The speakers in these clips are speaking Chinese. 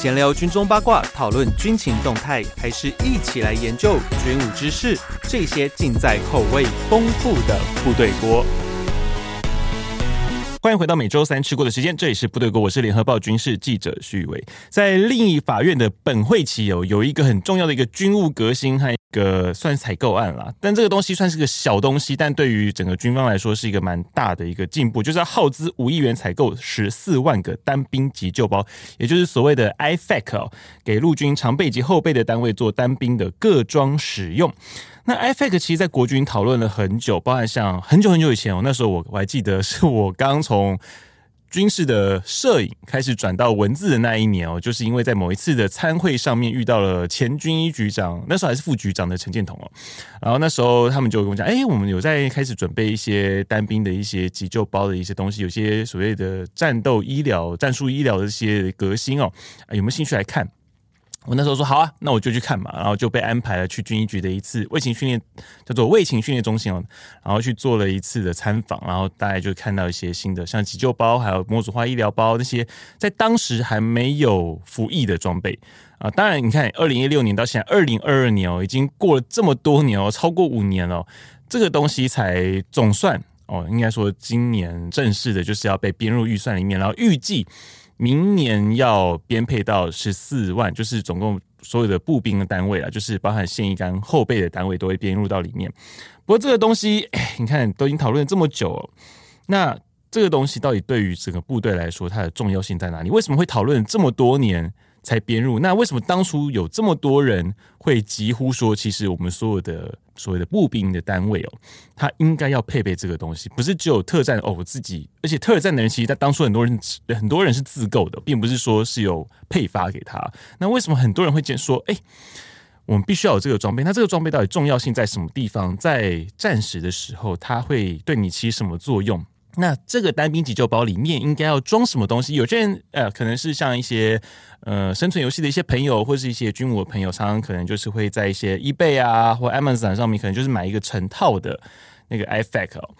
闲聊军中八卦，讨论军情动态，还是一起来研究军武知识？这些尽在口味丰富的部队锅。欢迎回到每周三吃过的时间，这里是部队锅，我是联合报军事记者徐伟。在另一法院的本会期有有一个很重要的一个军务革新和个算采购案啦，但这个东西算是个小东西，但对于整个军方来说是一个蛮大的一个进步，就是要耗资五亿元采购十四万个单兵急救包，也就是所谓的 IFAC 哦，给陆军常备及后备的单位做单兵的各装使用。那 IFAC 其实，在国军讨论了很久，包含像很久很久以前哦，那时候我我还记得，是我刚从军事的摄影开始转到文字的那一年哦，就是因为在某一次的参会上面遇到了前军医局长，那时候还是副局长的陈建同哦，然后那时候他们就跟我讲，哎，我们有在开始准备一些单兵的一些急救包的一些东西，有些所谓的战斗医疗、战术医疗的一些革新哦，有没有兴趣来看？我那时候说好啊，那我就去看嘛，然后就被安排了去军医局的一次卫勤训练，叫做卫勤训练中心哦，然后去做了一次的参访，然后大家就看到一些新的，像急救包，还有模组化医疗包那些，在当时还没有服役的装备啊。当然，你看，二零一六年到现在二零二二年哦，已经过了这么多年哦，超过五年了，这个东西才总算哦，应该说今年正式的就是要被编入预算里面，然后预计。明年要编配到十四万，就是总共所有的步兵的单位啊，就是包含现役跟后备的单位都会编入到里面。不过这个东西，你看都已经讨论了这么久了，那这个东西到底对于整个部队来说，它的重要性在哪里？为什么会讨论这么多年？才编入，那为什么当初有这么多人会疾呼说，其实我们所有的所谓的步兵的单位哦，他应该要配备这个东西，不是只有特战哦，我自己，而且特战的人其实在当初很多人很多人是自购的，并不是说是有配发给他。那为什么很多人会见说，哎，我们必须要有这个装备？那这个装备到底重要性在什么地方？在战时的时候，它会对你起什么作用？那这个单兵急救包里面应该要装什么东西？有些人呃，可能是像一些呃生存游戏的一些朋友，或是一些军武的朋友，常常可能就是会在一些 eBay 啊或 Amazon 上面，可能就是买一个成套的那个 IFAK 哦。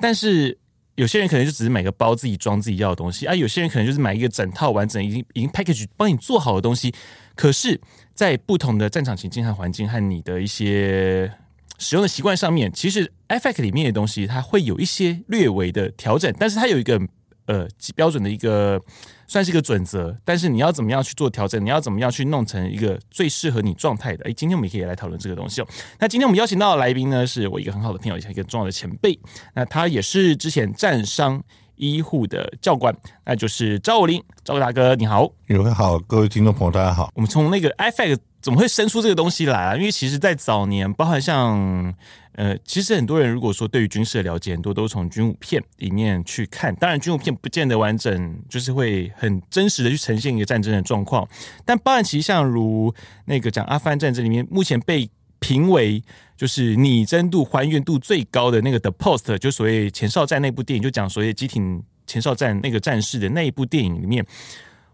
但是有些人可能就只是买个包自己装自己要的东西啊，有些人可能就是买一个整套完整已经已经 package 帮你做好的东西。可是，在不同的战场情境和环境和你的一些使用的习惯上面，其实 FAC 里面的东西它会有一些略微的调整，但是它有一个呃标准的一个算是一个准则，但是你要怎么样去做调整，你要怎么样去弄成一个最适合你状态的？诶，今天我们也可以来讨论这个东西哦。那今天我们邀请到的来宾呢，是我一个很好的朋友，一个重要的前辈，那他也是之前战商医护的教官，那就是赵武林，赵大哥，你好，各位好，各位听众朋友大家好。我们从那个 IFAK。怎么会生出这个东西来啊？因为其实，在早年，包含像呃，其实很多人如果说对于军事的了解，很多都从军武片里面去看。当然，军武片不见得完整，就是会很真实的去呈现一个战争的状况。但包含其实像如那个讲阿富汗战争里面，目前被评为就是拟真度还原度最高的那个 The Post，就所谓前哨战那部电影，就讲所谓机挺前哨战那个战士的那一部电影里面。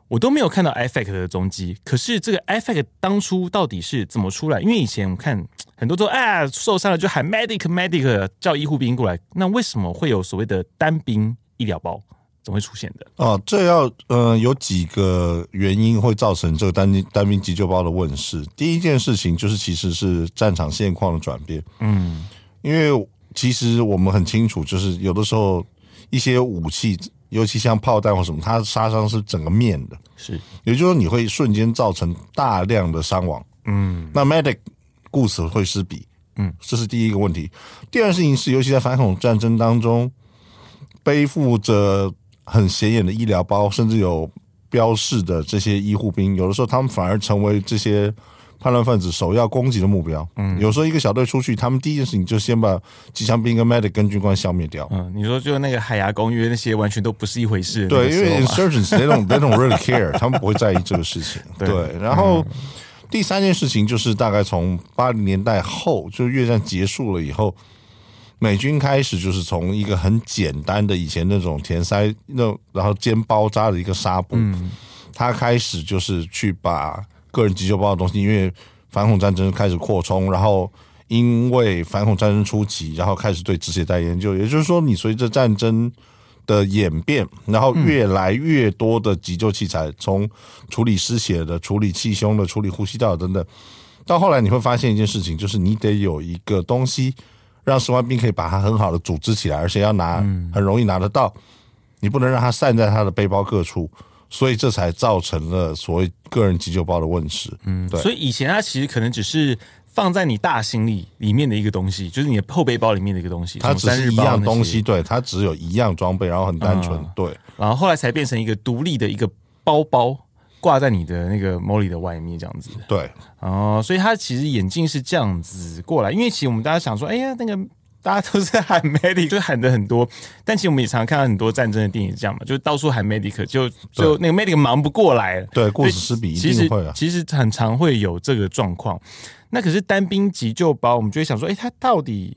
我都没有看到 IFAK 的踪迹，可是这个 IFAK 当初到底是怎么出来？因为以前我看很多都啊受伤了就喊 medic medic 叫医护兵过来，那为什么会有所谓的单兵医疗包怎么会出现的？哦，这要呃有几个原因会造成这个单兵单兵急救包的问世。第一件事情就是其实是战场现况的转变，嗯，因为其实我们很清楚，就是有的时候一些武器。尤其像炮弹或什么，它杀伤是整个面的，是，也就是说你会瞬间造成大量的伤亡，嗯，那 medic 故此会失彼，嗯，这是第一个问题。第二个事情是，尤其在反恐战争当中，背负着很显眼的医疗包，甚至有标示的这些医护兵，有的时候他们反而成为这些。叛乱分子首要攻击的目标，嗯，有时候一个小队出去，他们第一件事情就先把机枪兵跟 medic 跟军官消灭掉。嗯，你说就那个海牙公约那些完全都不是一回事。对，因为 insurgents they don't they don't really care，他们不会在意这个事情。对，对，然后、嗯、第三件事情就是大概从八零年代后，就越战结束了以后，美军开始就是从一个很简单的以前那种填塞那然后肩包扎的一个纱布，嗯，他开始就是去把。个人急救包的东西，因为反恐战争开始扩充，然后因为反恐战争初期，然后开始对止血带研究，也就是说，你随着战争的演变，然后越来越多的急救器材，从处理失血的、处理气胸的、处理呼吸道等等，到后来你会发现一件事情，就是你得有一个东西，让士官兵可以把它很好的组织起来，而且要拿很容易拿得到，你不能让它散在他的背包各处，所以这才造成了所谓个人急救包的问世。嗯，对。所以以前它其实可能只是。放在你大行李里面的一个东西，就是你的后背包里面的一个东西。它只是一样东西，对，它只有一样装备，然后很单纯，嗯、对。然后后来才变成一个独立的一个包包，挂在你的那个 Molly 的外面，这样子。对，哦，所以它其实眼镜是这样子过来，因为其实我们大家想说，哎呀，那个大家都是喊 medic，就喊的很多，但其实我们也常常看到很多战争的电影这样嘛，就是到处喊 medic，就就那个 medic 忙不过来，对，顾此失彼，一定会啊。其实其实很常会有这个状况。那可是单兵急救包，我们就会想说，哎，它到底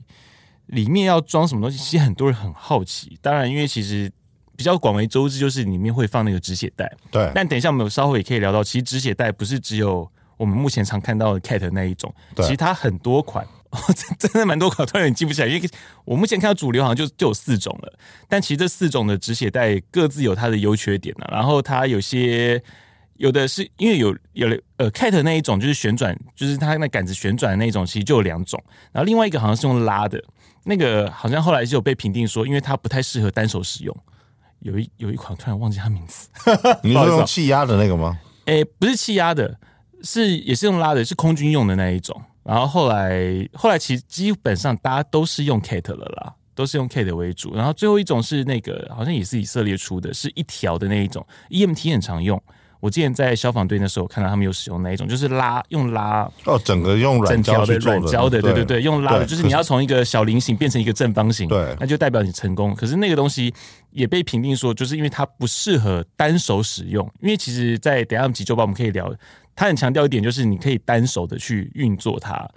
里面要装什么东西？其实很多人很好奇。当然，因为其实比较广为周知，就是里面会放那个止血带。对。但等一下我们稍后也可以聊到，其实止血带不是只有我们目前常看到的 CAT 那一种，其实它很多款，真的蛮多款，突然记不起来，因为我目前看到主流好像就就有四种了。但其实这四种的止血带各自有它的优缺点呢、啊。然后它有些。有的是因为有有了呃，CAT 那一种就是旋转，就是它那杆子旋转的那一种，其实就有两种。然后另外一个好像是用拉的，那个好像后来就有被评定说，因为它不太适合单手使用。有一有一款突然忘记它名字，你是用气压的那个吗？哎、欸，不是气压的，是也是用拉的，是空军用的那一种。然后后来后来其实基本上大家都是用 Kate 了啦，都是用 Kate 为主。然后最后一种是那个好像也是以色列出的，是一条的那一种，EMT 很常用。我之前在消防队那时候看到他们有使用那一种，就是拉用拉哦，整个用软胶的软胶的，对对对，用拉的，就是你要从一个小菱形变成一个正方形，对，那就代表你成功。可是那个东西也被评定说，就是因为它不适合单手使用，因为其实，在等下急救包我们可以聊，他很强调一点，就是你可以单手的去运作它，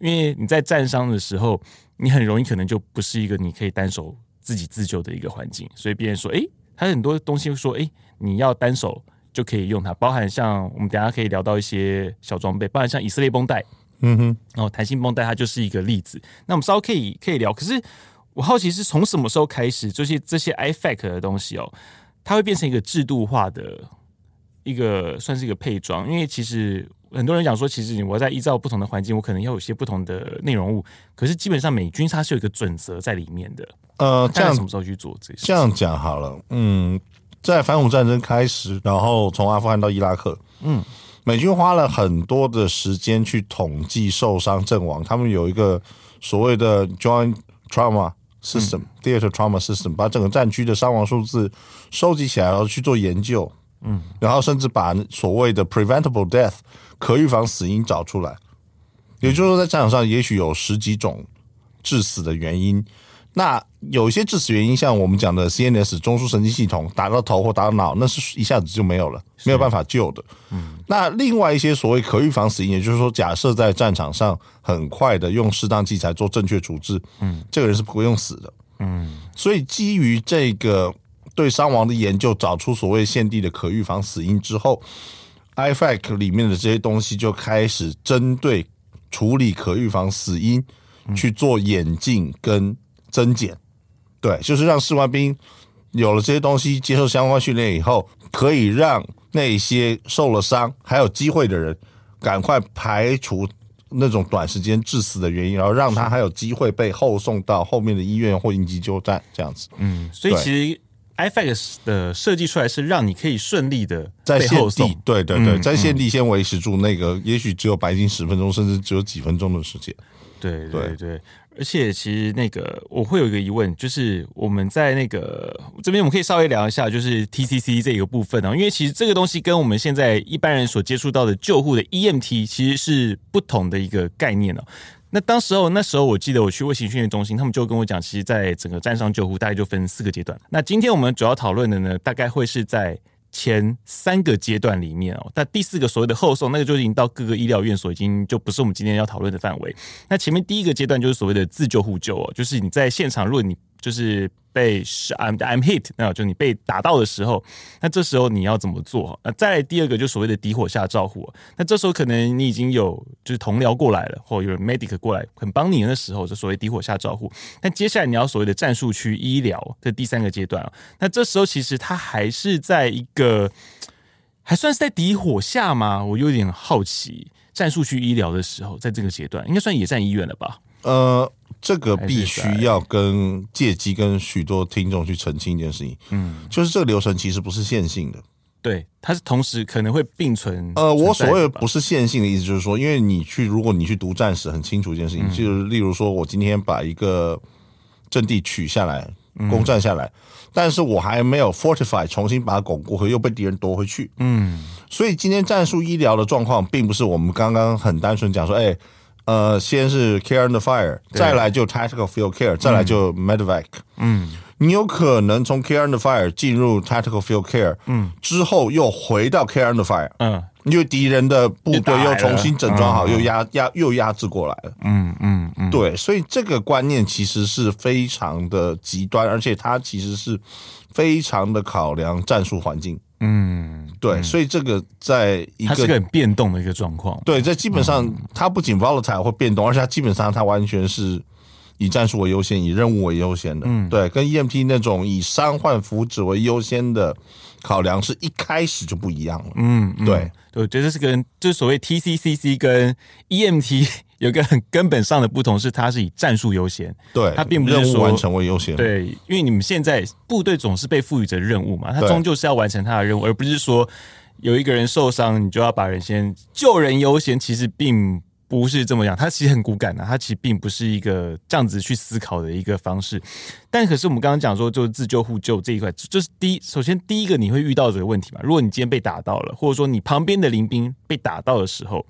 因为你在战伤的时候，你很容易可能就不是一个你可以单手自己自救的一个环境，所以别人说，哎，他很多东西会说，哎，你要单手。就可以用它，包含像我们等下可以聊到一些小装备，包含像以色列绷带，嗯哼，然后弹性绷带它就是一个例子。那我们稍微可以可以聊，可是我好奇是从什么时候开始，这些这些 iFac 的东西哦，它会变成一个制度化的一个算是一个配装，因为其实很多人讲说，其实我在依照不同的环境，我可能要有些不同的内容物，可是基本上美军它是有一个准则在里面的。呃，这样什么时候去做这些？这样讲好了，嗯。在反恐战争开始，然后从阿富汗到伊拉克，嗯，美军花了很多的时间去统计受伤阵亡。他们有一个所谓的 Joint Trauma System、嗯、Theater Trauma System，把整个战区的伤亡数字收集起来，然后去做研究，嗯，然后甚至把所谓的 Preventable Death 可预防死因找出来。也就是说，在战场上，也许有十几种致死的原因。那有一些致死原因，像我们讲的 CNS 中枢神经系统打到头或打到脑，那是一下子就没有了，没有办法救的。嗯，那另外一些所谓可预防死因，也就是说，假设在战场上很快的用适当器材做正确处置，嗯，这个人是不会用死的。嗯，所以基于这个对伤亡的研究，找出所谓现地的可预防死因之后，IFAC 里面的这些东西就开始针对处理可预防死因去做演进跟。增减，对，就是让士官兵有了这些东西，接受相关训练以后，可以让那些受了伤还有机会的人，赶快排除那种短时间致死的原因，然后让他还有机会被后送到后面的医院或应急救站这样子。嗯，所以其实 IFAK 的设计出来是让你可以顺利的在现地，对对对，在现地先维持住那个，也许只有白金十分钟，甚至只有几分钟的时间。对对对。而且其实那个我会有一个疑问，就是我们在那个这边我们可以稍微聊一下，就是 TCC 这个部分啊，因为其实这个东西跟我们现在一般人所接触到的救护的 EMT 其实是不同的一个概念哦。那当时候那时候我记得我去卫星训练中心，他们就跟我讲，其实在整个战伤救护大概就分四个阶段。那今天我们主要讨论的呢，大概会是在。前三个阶段里面哦，但第四个所谓的后送，那个就已经到各个医疗院所，已经就不是我们今天要讨论的范围。那前面第一个阶段就是所谓的自救互救哦，就是你在现场，如果你就是被是 I'm I'm hit，那就你被打到的时候，那这时候你要怎么做？那再来第二个就所谓的敌火下招呼，那这时候可能你已经有就是同僚过来了，或有人 medic 过来很帮你的时候，就所谓敌火下招呼。那接下来你要所谓的战术区医疗，这第三个阶段啊，那这时候其实它还是在一个还算是在敌火下吗？我有点好奇。战术区医疗的时候，在这个阶段应该算野战医院了吧？呃，这个必须要跟借机跟许多听众去澄清一件事情，嗯，就是这个流程其实不是线性的，对，它是同时可能会并存。呃，我所谓的不是线性的意思，就是说，因为你去，如果你去读战史，很清楚一件事情，嗯、就是例如说，我今天把一个阵地取下来，攻占下来。嗯但是我还没有 fortify，重新把它巩固，和又被敌人夺回去。嗯，所以今天战术医疗的状况，并不是我们刚刚很单纯讲说，哎，呃，先是 care under fire，再来就 tactical field care，再来就 medevac。嗯，你有可能从 care under fire 进入 tactical field care，嗯，之后又回到 care under fire，嗯。因为敌人的部队又重新整装好，又压压又压制过来了。嗯嗯嗯，对，所以这个观念其实是非常的极端，而且它其实是非常的考量战术环境。嗯，对，所以这个在一个它是个很变动的一个状况。对，这基本上它不仅 volatile 会变动，而且它基本上它完全是以战术为优先，以任务为优先的。嗯，对，跟 EMT 那种以伤患福祉为优先的考量是一开始就不一样了。嗯，对。我觉得是跟就是所谓 TCCC 跟 EMT 有个很根本上的不同，是它是以战术优先，对，它并不是任务完成为优先，对，因为你们现在部队总是被赋予着任务嘛，他终究是要完成他的任务，而不是说有一个人受伤，你就要把人先救人优先，其实并。不是这么样，他其实很骨感的，他其实并不是一个这样子去思考的一个方式。但可是我们刚刚讲说，就是自救互救这一块，就是第一，首先第一个你会遇到这个问题嘛？如果你今天被打到了，或者说你旁边的邻兵被打到的时候，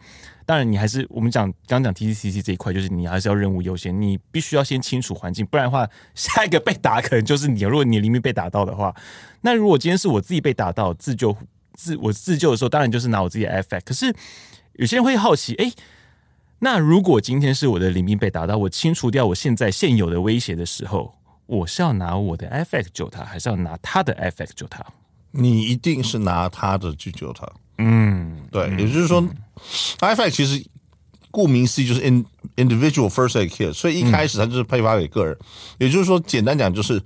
当然你还是我们讲刚讲 TCCC 这一块，就是你还是要任务优先，你必须要先清楚环境，不然的话，下一个被打可能就是你。如果你的邻兵被打到的话，那如果今天是我自己被打到自救自我自救的时候，当然就是拿我自己的 F X。可是有些人会好奇，哎。那如果今天是我的邻兵被打到，我清除掉我现在现有的威胁的时候，我是要拿我的 FX 救他，还是要拿他的 FX 救他？你一定是拿他的去救他。嗯，对，也就是说、i f i 其实顾名思义就是 in individual first aid kit，所以一开始它就是配发给个人。也就是说，简单讲就是。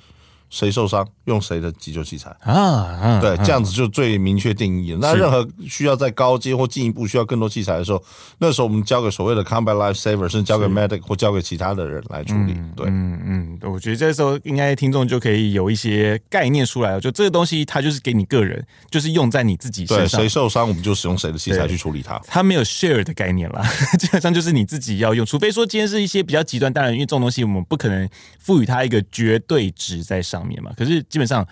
谁受伤用谁的急救器材啊？啊对，这样子就最明确定义了。那任何需要在高阶或进一步需要更多器材的时候，那时候我们交给所谓的 combat life saver，甚至交给 medic 或交给其他的人来处理。对，嗯嗯，我觉得这时候应该听众就可以有一些概念出来了。就这个东西，它就是给你个人，就是用在你自己身上。对，谁受伤，我们就使用谁的器材去处理它。它没有 share 的概念啦，基本上就是你自己要用。除非说今天是一些比较极端，当然因为这种东西我们不可能赋予它一个绝对值在上面嘛。可是基本上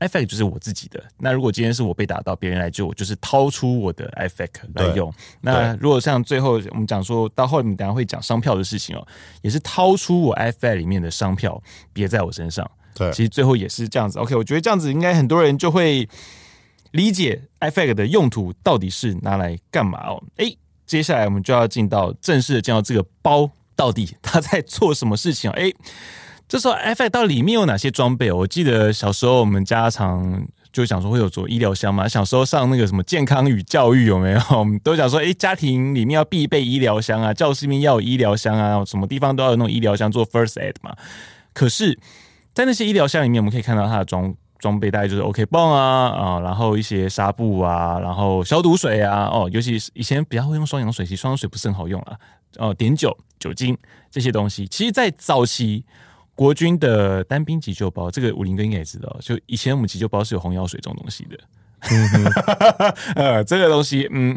，IFAK 就是我自己的。那如果今天是我被打到，别人来救我，就是掏出我的 IFAK 来用。那如果像最后我们讲说到后面，等下会讲商票的事情哦，也是掏出我 IFAK 里面的商票别在我身上。对，其实最后也是这样子。OK，我觉得这样子应该很多人就会理解 IFAK 的用途到底是拿来干嘛哦。诶，接下来我们就要进到正式的进到这个包到底它在做什么事情哦。诶。这时候，FX 到里面有哪些装备？我记得小时候我们家常就想说会有做医疗箱嘛。小时候上那个什么健康与教育有没有？我们都讲说，诶，家庭里面要必备医疗箱啊，教室里面要有医疗箱啊，什么地方都要有那种医疗箱做 First Aid 嘛。可是，在那些医疗箱里面，我们可以看到它的装装备大概就是 OK 绷啊啊，然后一些纱布啊，然后消毒水啊，哦，尤其是以前比较会用双氧水，其实双氧水不是很好用啊。哦，碘酒、酒精这些东西，其实，在早期。国军的单兵急救包，这个武林哥应该也知道。就以前我们急救包是有红药水这种东西的，呃，这个东西，嗯，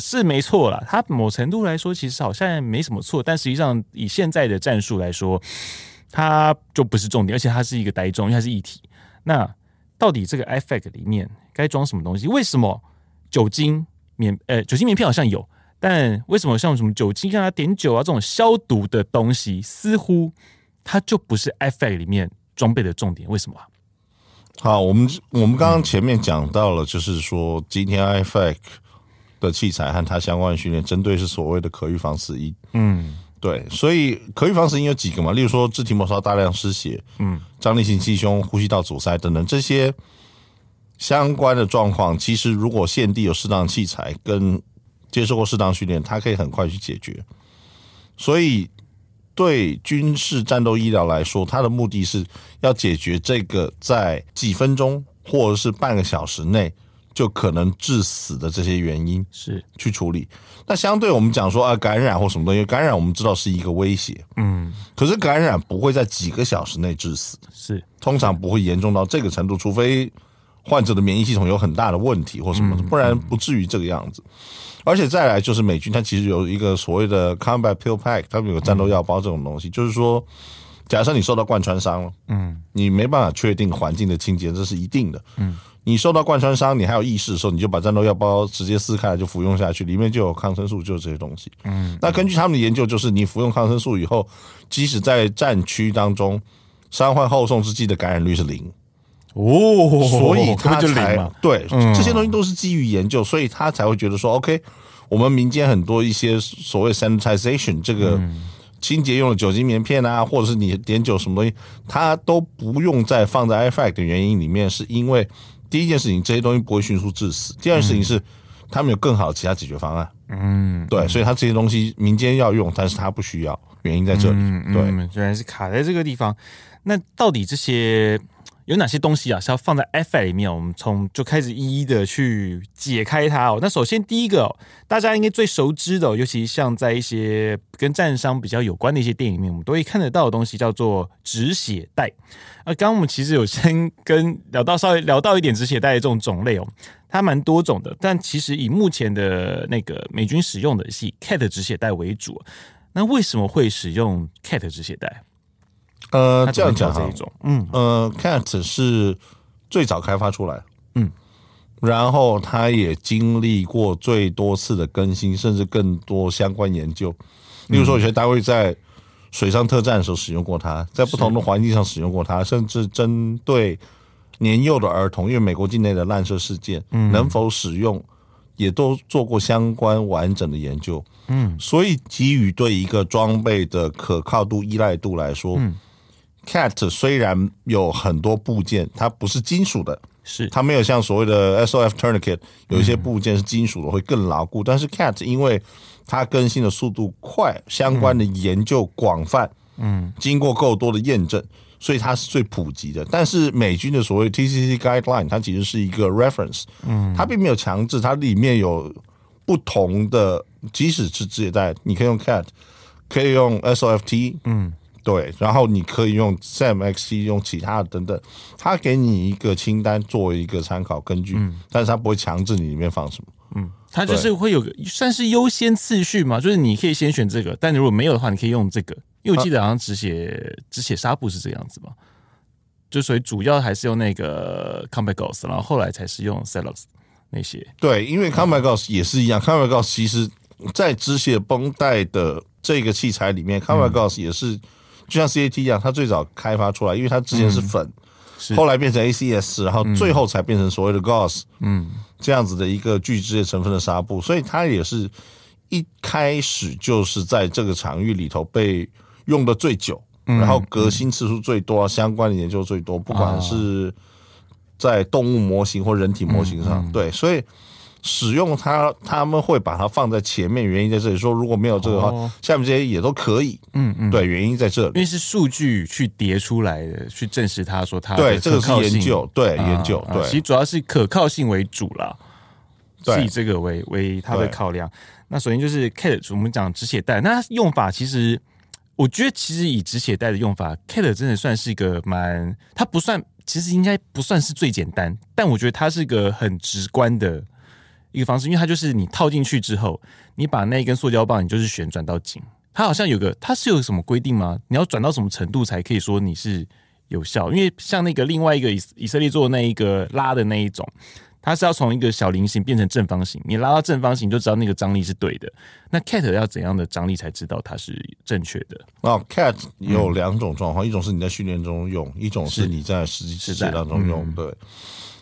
是没错啦。它某程度来说，其实好像没什么错，但实际上以现在的战术来说，它就不是重点，而且它是一个呆装，因为它是液体。那到底这个 IFAK 里面该装什么东西？为什么酒精棉呃酒精棉片好像有，但为什么像什么酒精啊、碘酒啊这种消毒的东西似乎？它就不是 IFAK 里面装备的重点，为什么？好，我们我们刚刚前面讲到了，就是说今天 IFAC 的器材和它相关的训练，针对是所谓的可预防死因。嗯，对，所以可预防死因有几个嘛？例如说肢体末梢大量失血，嗯，张力性气胸、呼吸道阻塞等等这些相关的状况，其实如果现地有适当器材跟接受过适当训练，它可以很快去解决。所以对军事战斗医疗来说，它的目的是要解决这个在几分钟或者是半个小时内。就可能致死的这些原因是去处理。那相对我们讲说啊，感染或什么东西，感染我们知道是一个威胁，嗯，可是感染不会在几个小时内致死，是通常不会严重到这个程度，除非患者的免疫系统有很大的问题或什么，不然不至于这个样子。而且再来就是美军，它其实有一个所谓的 combat pill pack，他们有战斗药包这种东西，就是说，假设你受到贯穿伤了，嗯，你没办法确定环境的清洁，这是一定的，嗯。你受到贯穿伤，你还有意识的时候，你就把战斗药包直接撕开来就服用下去，里面就有抗生素，就是这些东西。嗯，那根据他们的研究，就是你服用抗生素以后，即使在战区当中，伤患后送之际的感染率是零。哦，所以他才对这些东西都是基于研究，所以他才会觉得说，OK，我们民间很多一些所谓 sanitization 这个清洁用的酒精棉片啊，或者是你碘酒什么东西，它都不用再放在 IFAK 的原因里面，是因为。第一件事情，这些东西不会迅速致死。第二件事情是，他们有更好的其他解决方案。嗯，对，所以他这些东西民间要用，但是他不需要，原因在这里。嗯、对，原来是卡在这个地方。那到底这些？有哪些东西啊是要放在 FA 里面？我们从就开始一一的去解开它哦。那首先第一个，大家应该最熟知的，尤其像在一些跟战伤比较有关的一些电影里面，我们都会看得到的东西，叫做止血带。啊，刚刚我们其实有先跟聊到稍微聊到一点止血带的这种种类哦，它蛮多种的，但其实以目前的那个美军使用的是以 KAT 止血带为主。那为什么会使用 KAT 止血带？呃，这样讲这一种，嗯，呃，Cat 是最早开发出来，嗯，然后它也经历过最多次的更新，甚至更多相关研究。例如说，有些单位在水上特战的时候使用过它，在不同的环境上使用过它，甚至针对年幼的儿童，因为美国境内的滥射事件，嗯。能否使用，也都做过相关完整的研究。嗯，所以基于对一个装备的可靠度、依赖度来说，嗯。KAT 虽然有很多部件，它不是金属的，是它没有像所谓的 SOF Tourniquet 有一些部件是金属的，会更牢固。但是 Cat 因为它更新的速度快，相关的研究广泛，嗯，经过够多的验证，所以它是最普及的。但是美军的所谓 TCC Guideline，它其实是一个 reference，嗯，它并没有强制，它里面有不同的，即使是直接带，你可以用 Cat，可以用 SOFT，嗯。对，然后你可以用 SAM-XT，用其他的等等，他给你一个清单作为一个参考根据，嗯，但是他不会强制你里面放什么，嗯，他就是会有个算是优先次序嘛，就是你可以先选这个，但如果没有的话，你可以用这个，因为我记得好像止血止血纱布是这样子嘛，就所以主要还是用那个 Combat Gauze，然后后来才是用 celos 那些，对，因为 Combat Gauze 也是一样，嗯，Combat Gauze 其实在止血绷带的这个器材里面，Combat Gauze 也是。就像 CAT 一样，它最早开发出来，因为它之前是粉，后来变成 ACS，然后最后才变成所谓的 Goss，嗯，这样子的一个聚酯类成分的纱布，所以它也是一开始就是在这个场域里头被用的最久，然后革新次数最多，相关的研究最多，不管是在动物模型或人体模型上，对，所以。使用它，他们会把它放在前面，原因在这里。说如果没有这个的话，哦、下面这些也都可以。嗯嗯，对，原因在这里，因为是数据去叠出来的，去证实他说他对这个是研究，对研究，对，其实主要是可靠性为主啦，是以这个为为他的考量。那首先就是 KAT，我们讲止血带，那用法其实我觉得其实以止血带的用法，KAT 真的算是一个蛮，它不算，其实应该不算是最简单，但我觉得它是一个很直观的。一个方式，因为它就是你套进去之后，你把那一根塑胶棒，你就是旋转到紧。它好像有个，它是有什么规定吗？你要转到什么程度才可以说你是有效？因为像那个另外一个以以色列做的那一个拉的那一种，它是要从一个小菱形变成正方形，你拉到正方形就知道那个张力是对的。那 cat 要怎样的张力才知道它是正确的？哦，cat 有两种状况，嗯、一种是你在训练中用，一种是你在实际实践当中用。对。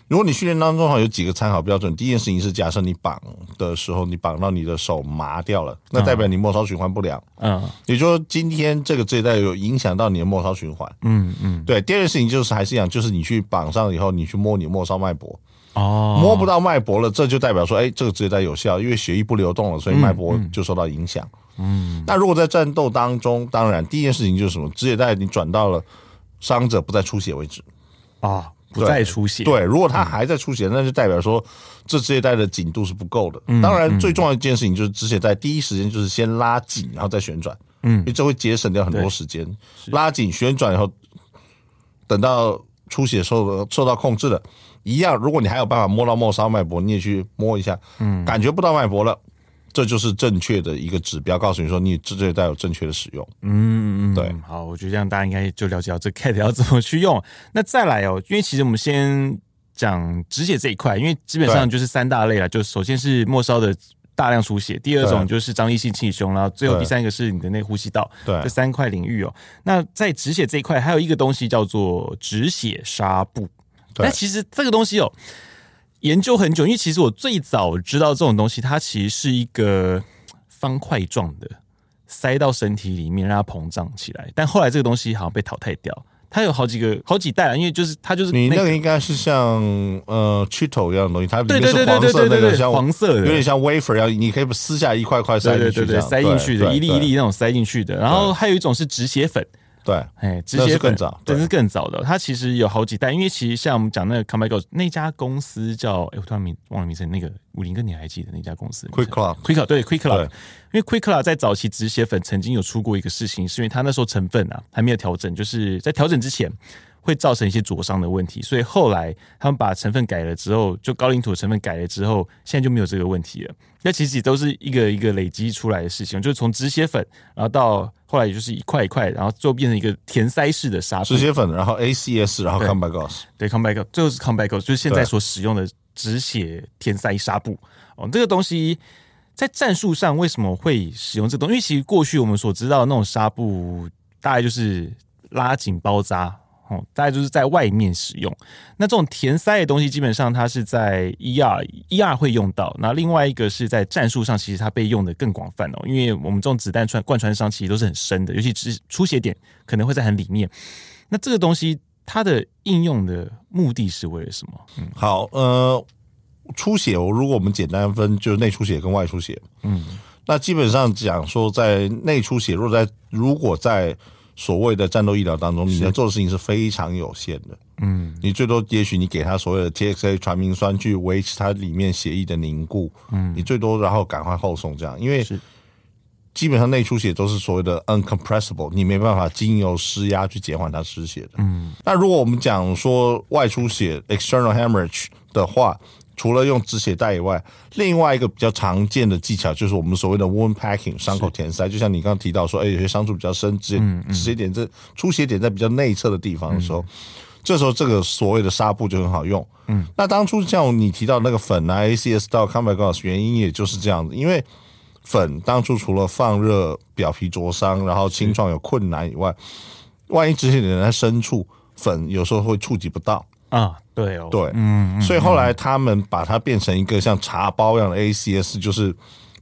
如果你训练当中哈有几个参考标准，第一件事情是假设你绑的时候你绑到你的手麻掉了，那代表你末梢循环不良。嗯，也就今天这个这一带有影响到你的末梢循环。嗯嗯，对。第二件事情就是还是一样，就是你去绑上以后，你去摸你末梢脉搏。哦，摸不到脉搏了，这就代表说，哎，这个止血带有效，因为血液不流动了，所以脉搏就受到影响。嗯，那如果在战斗当中，当然第一件事情就是什么？止血带你转到了伤者不再出血为止。啊。不再出血，对，如果他还在出血，嗯、那就代表说这止血带的紧度是不够的。嗯、当然，最重要一件事情就是止血带第一时间就是先拉紧，然后再旋转，嗯，因为这会节省掉很多时间。拉紧旋转以后，等到出血受受到控制了，一样。如果你还有办法摸到末梢脉搏，你也去摸一下，嗯，感觉不到脉搏了。这就是正确的一个指标，告诉你说你这这带有正确的使用。嗯嗯，对。好，我觉得这样大家应该就了解到这 CAT 要怎么去用。那再来哦，因为其实我们先讲止血这一块，因为基本上就是三大类了，就首先是末梢的大量出血，第二种就是张力性气胸，然后最后第三个是你的内呼吸道。对，这三块领域哦。那在止血这一块，还有一个东西叫做止血纱布。那其实这个东西哦。研究很久，因为其实我最早知道这种东西，它其实是一个方块状的，塞到身体里面让它膨胀起来。但后来这个东西好像被淘汰掉，它有好几个好几代啊，因为就是它就是、那个、你那个应该是像呃 Cheeto 一样的东西，它里面是黄色那个像黄色的，有点像 wafer 一样，你可以撕下一块块塞进去，对对对，塞进去的，一粒一粒那种塞进去的。然后还有一种是止血粉。对，哎，止血粉，这是更早的。它其实有好几代，因为其实像我们讲那个 CombatGos 那家公司叫，哎，我突然名忘了名字。那个武林哥，你还记得那家公司？Quick Club，Quick Club 对 Quick Club，。因为 Quick Club 在早期止血粉曾经有出过一个事情，是因为它那时候成分啊还没有调整，就是在调整之前会造成一些灼伤的问题，所以后来他们把成分改了之后，就高岭土的成分改了之后，现在就没有这个问题了。那其实也都是一个一个累积出来的事情，就是从止血粉，然后到后来也就是一块一块，然后最后变成一个填塞式的纱布。止血粉，然后 ACS，然后 CombatGauze，对，CombatGauze，最后是 CombatGauze，就是现在所使用的止血填塞纱布。哦，这个东西在战术上为什么会使用这个东西？因为其实过去我们所知道的那种纱布，大概就是拉紧包扎。哦，大概就是在外面使用。那这种填塞的东西，基本上它是在 ER ER 会用到。那另外一个是在战术上，其实它被用的更广泛哦。因为我们这种子弹穿贯穿伤，其实都是很深的，尤其是出血点可能会在很里面。那这个东西它的应用的目的是为了什么？嗯，好，呃，出血，我如果我们简单分，就是内出血跟外出血。嗯，那基本上讲说，在内出血，如果在如果在所谓的战斗医疗当中，你能做的事情是非常有限的。嗯，你最多也许你给他所谓的 TXA 传明酸去维持它里面血液的凝固。嗯，你最多然后赶快后送这样，因为基本上内出血都是所谓的 uncompressible，你没办法经由施压去减缓它失血的。嗯，那如果我们讲说外出血 external hemorrhage 的话。除了用止血带以外，另外一个比较常见的技巧就是我们所谓的 wound packing 伤口填塞。就像你刚刚提到说，哎，有些伤处比较深，止血止血点在出血点在比较内侧的地方的时候，这时候这个所谓的纱布就很好用。嗯，那当初像你提到那个粉啊，ACS 到 CombatGauze 原因也就是这样子，因为粉当初除了放热表皮灼伤，然后清创有困难以外，万一止血点在深处，粉有时候会触及不到。啊，对哦，对，嗯，所以后来他们把它变成一个像茶包一样的 ACS，就是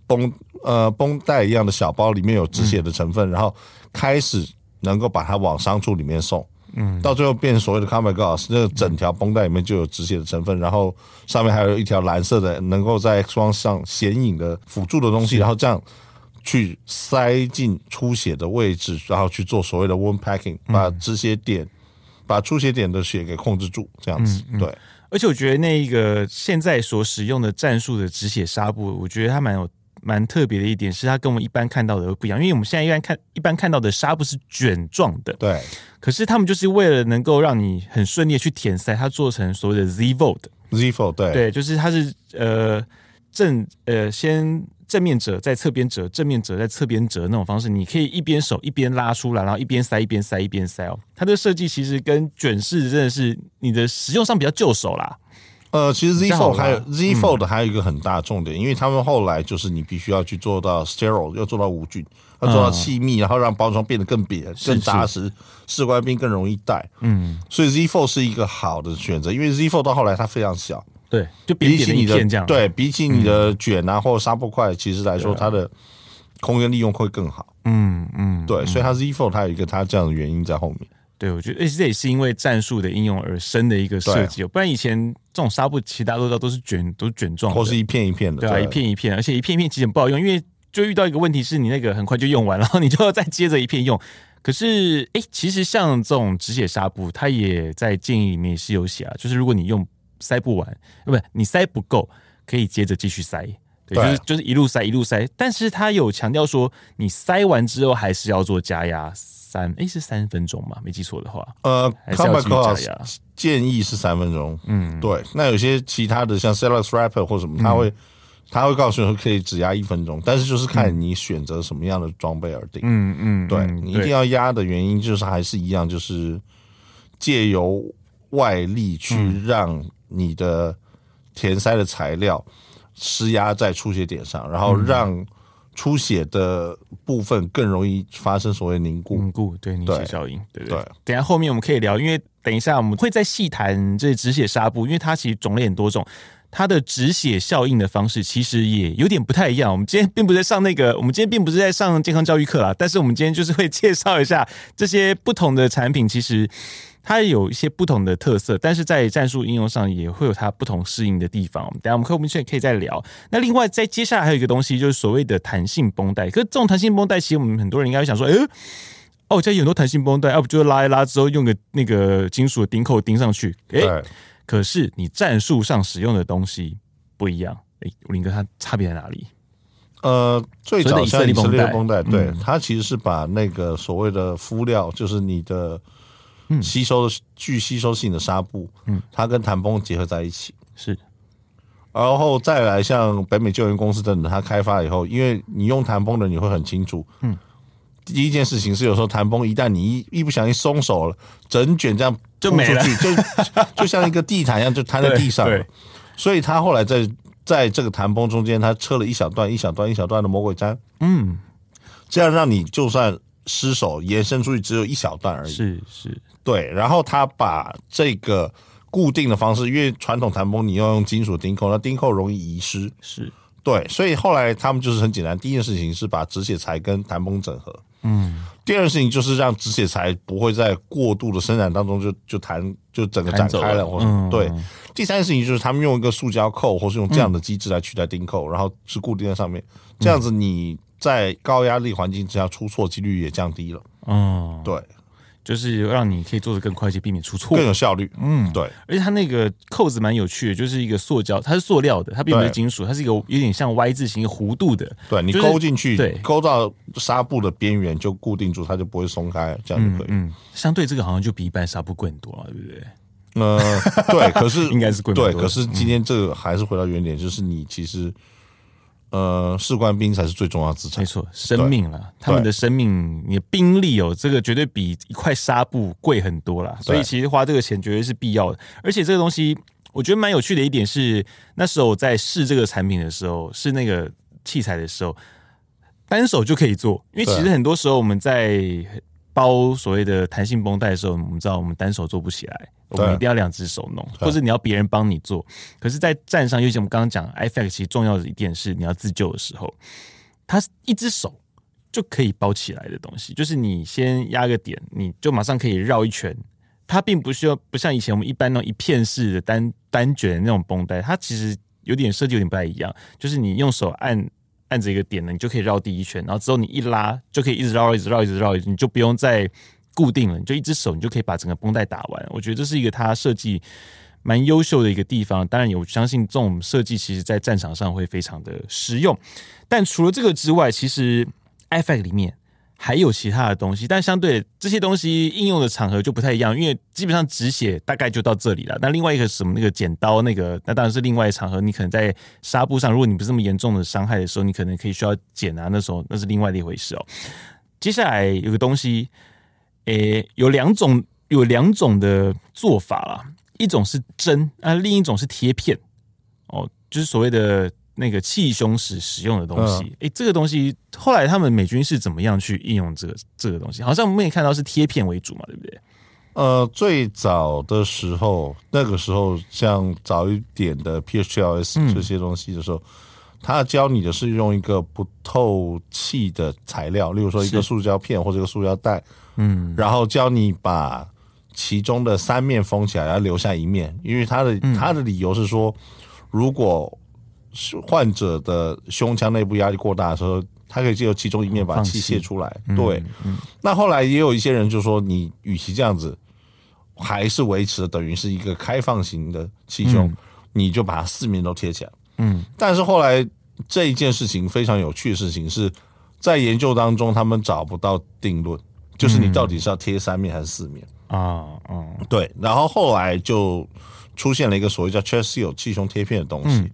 绷呃绷带一样的小包，里面有止血的成分，嗯、然后开始能够把它往伤处里面送，嗯，到最后变成所谓的 Comic Gauze，那个整条绷带里面就有止血的成分，然后上面还有一条蓝色的能够在 X 光上显影的辅助的东西，然后这样去塞进出血的位置，然后去做所谓的 wound packing，把止血点。把出血点的血给控制住，这样子、嗯嗯、对。而且我觉得那一个现在所使用的战术的止血纱布，我觉得它蛮有蛮特别的一点，是它跟我们一般看到的不一样。因为我们现在一般看一般看到的纱布是卷状的，对。可是他们就是为了能够让你很顺利的去填塞，它做成所谓的 Z fold。Z fold 对对，就是它是呃正呃先。正面折在侧边折，正面折在侧边折那种方式，你可以一边手一边拉出来，然后一边塞一边塞一边塞哦。它的设计其实跟卷式真的是你的使用上比较就手啦。呃，其实 Z Fold 还有 Z Fold 嗯还有一个很大重点，因为他们后来就是你必须要去做到 sterile，要做到无菌，要做到气密，然后让包装变得更扁、更扎实，士官兵更容易带。嗯，所以 Z Fold 是一个好的选择，因为 Z Fold 到后来它非常小，对，就扁扁的一片这样。对，比起你的卷啊或者纱布块，其实来说它的空间利用会更好。嗯嗯，对，所以它 Z Fold 它有一个它这样的原因在后面。对，我觉得这也是因为战术的应用而生的一个设计，不然以前这种纱布其实大家都知道都是卷，都是卷状，或是一片一片的，对啊，一片一片，而且一片一片其实很不好用，因为就遇到一个问题是你那个很快就用完，然后你就要再接着一片用。可是，哎，其实像这种止血纱布，它也在建议里面是有写啊，就是如果你用塞不完，不，你塞不够，可以接着继续塞，对，就是就是一路塞一路塞。但是他有强调说，你塞完之后还是要做加压。三诶是三分钟吗？没记错的话，呃，Combat Clause 建议是三分钟。嗯，对。那有些其他的像 Celus Rapper 或什么，他会、嗯、他会告诉你可以只压一分钟，但是就是看你选择什么样的装备而定。嗯嗯，对你一定要压的原因就是还是一样，就是借由外力去让你的填塞的材料施压在出血点上，然后让。出血的部分更容易发生所谓凝固，凝固对凝血效应，对对，对。等下后面我们可以聊，因为等一下我们会再细谈这止血纱布，因为它其实种类很多种，它的止血效应的方式其实也有点不太一样。我们今天并不是在上那个，我们今天并不是在上健康教育课啦，但是我们今天就是会介绍一下这些不同的产品，其实。它有一些不同的特色，但是在战术应用上也会有它不同适应的地方。等下我们客户面现在可以再聊。那另外，在接下来还有一个东西，就是所谓的弹性绷带。可是这种弹性绷带，其实我们很多人应该会想说，哎、欸，哦，这有很多弹性绷带，要、啊、不就拉一拉之后用个那个金属的钉扣钉上去。哎、欸，可是你战术上使用的东西不一样。哎、欸，林哥，它差别在哪里？呃，最早像以色列绷带，对、嗯，它其实是把那个所谓的敷料，就是你的。吸收的具吸收性的纱布，嗯，它跟弹绷结合在一起。是，然后再来像北美救援公司等等，它开发以后，因为你用弹绷的你会很清楚，嗯，第一件事情是有时候弹绷一旦你一一不小心松手了，整卷这样就没了，就就像一个地毯一样就摊在地上了，所以他后来在在这个弹绷中间，他车了一小段一小段一小段的魔鬼毡，嗯，这样让你就算失手延伸出去只有一小段而已，是是。对，然后他把这个固定的方式，因为传统弹弓你要用金属钉扣，那钉扣容易遗失。是对，所以后来他们就是很简单，第一件事情是把止血材跟弹弓整合。嗯，第二件事情就是让止血材不会在过度的生产当中就就弹就整个展开了，或者、嗯、对。第三件事情就是他们用一个塑胶扣，或是用这样的机制来取代钉扣，嗯、然后是固定在上面，这样子你在高压力环境之下出错几率也降低了。嗯，对。就是让你可以做的更快一些，避免出错，更有效率。嗯，对。而且它那个扣子蛮有趣的，就是一个塑胶，它是塑料的，它并不是金属，它是一个有点像 Y 字形一个弧度的。对，你勾进去，对，勾到纱布的边缘就固定住，它就不会松开，这样就可以。嗯，相对这个好像就比一般纱布贵很多了，对不对？呃，对，可是 应该是贵。对，可是今天这个还是回到原点，就是你其实。呃，士官兵才是最重要的资产，没错，生命了，他们的生命，你的兵力哦，这个绝对比一块纱布贵很多啦。所以其实花这个钱绝对是必要的。而且这个东西，我觉得蛮有趣的一点是，那时候我在试这个产品的时候，试那个器材的时候，单手就可以做，因为其实很多时候我们在。包所谓的弹性绷带的时候，我们知道我们单手做不起来，我们一定要两只手弄，或者你要别人帮你做。可是，在站上，尤其我们刚刚讲，IFAK 其实重要的一点是，你要自救的时候，它是一只手就可以包起来的东西，就是你先压个点，你就马上可以绕一圈。它并不需要不像以前我们一般那种一片式的单单卷的那种绷带，它其实有点设计有点不太一样，就是你用手按。按着一个点呢，你就可以绕第一圈，然后之后你一拉就可以一直绕，一直绕，一直绕，你就不用再固定了，你就一只手，你就可以把整个绷带打完。我觉得这是一个它设计蛮优秀的一个地方。当然，我相信这种设计其实在战场上会非常的实用。但除了这个之外，其实 IFAK 里面。还有其他的东西，但相对这些东西应用的场合就不太一样，因为基本上止血大概就到这里了。那另外一个什么那个剪刀那个，那当然是另外一场合。你可能在纱布上，如果你不是这么严重的伤害的时候，你可能可以需要剪啊，那时候那是另外的一回事哦。接下来有个东西，诶，有两种有两种的做法啦。一种是针啊，另一种是贴片哦，就是所谓的那个气胸时使用的东西。哎、嗯，这个东西后来他们美军是怎么样去应用这个这个东西？好像我们也看到是贴片为主嘛，对不对？呃，最早的时候，那个时候像早一点的 PHTLS 这些东西的时候，嗯、他教你的是用一个不透气的材料，例如说一个塑胶片或者一个塑胶袋，嗯，然后教你把其中的三面封起来，然后留下一面，因为他的他的理由是说，如果患者的胸腔内部压力过大的时候。它可以借由其中一面把气泄出来，对。嗯嗯、那后来也有一些人就说，你与其这样子，还是维持等于是一个开放型的气胸，嗯、你就把它四面都贴起来。嗯。但是后来这一件事情非常有趣的事情是在研究当中，他们找不到定论，就是你到底是要贴三面还是四面啊？对。然后后来就出现了一个所谓叫 chest seal 气胸贴片的东西。嗯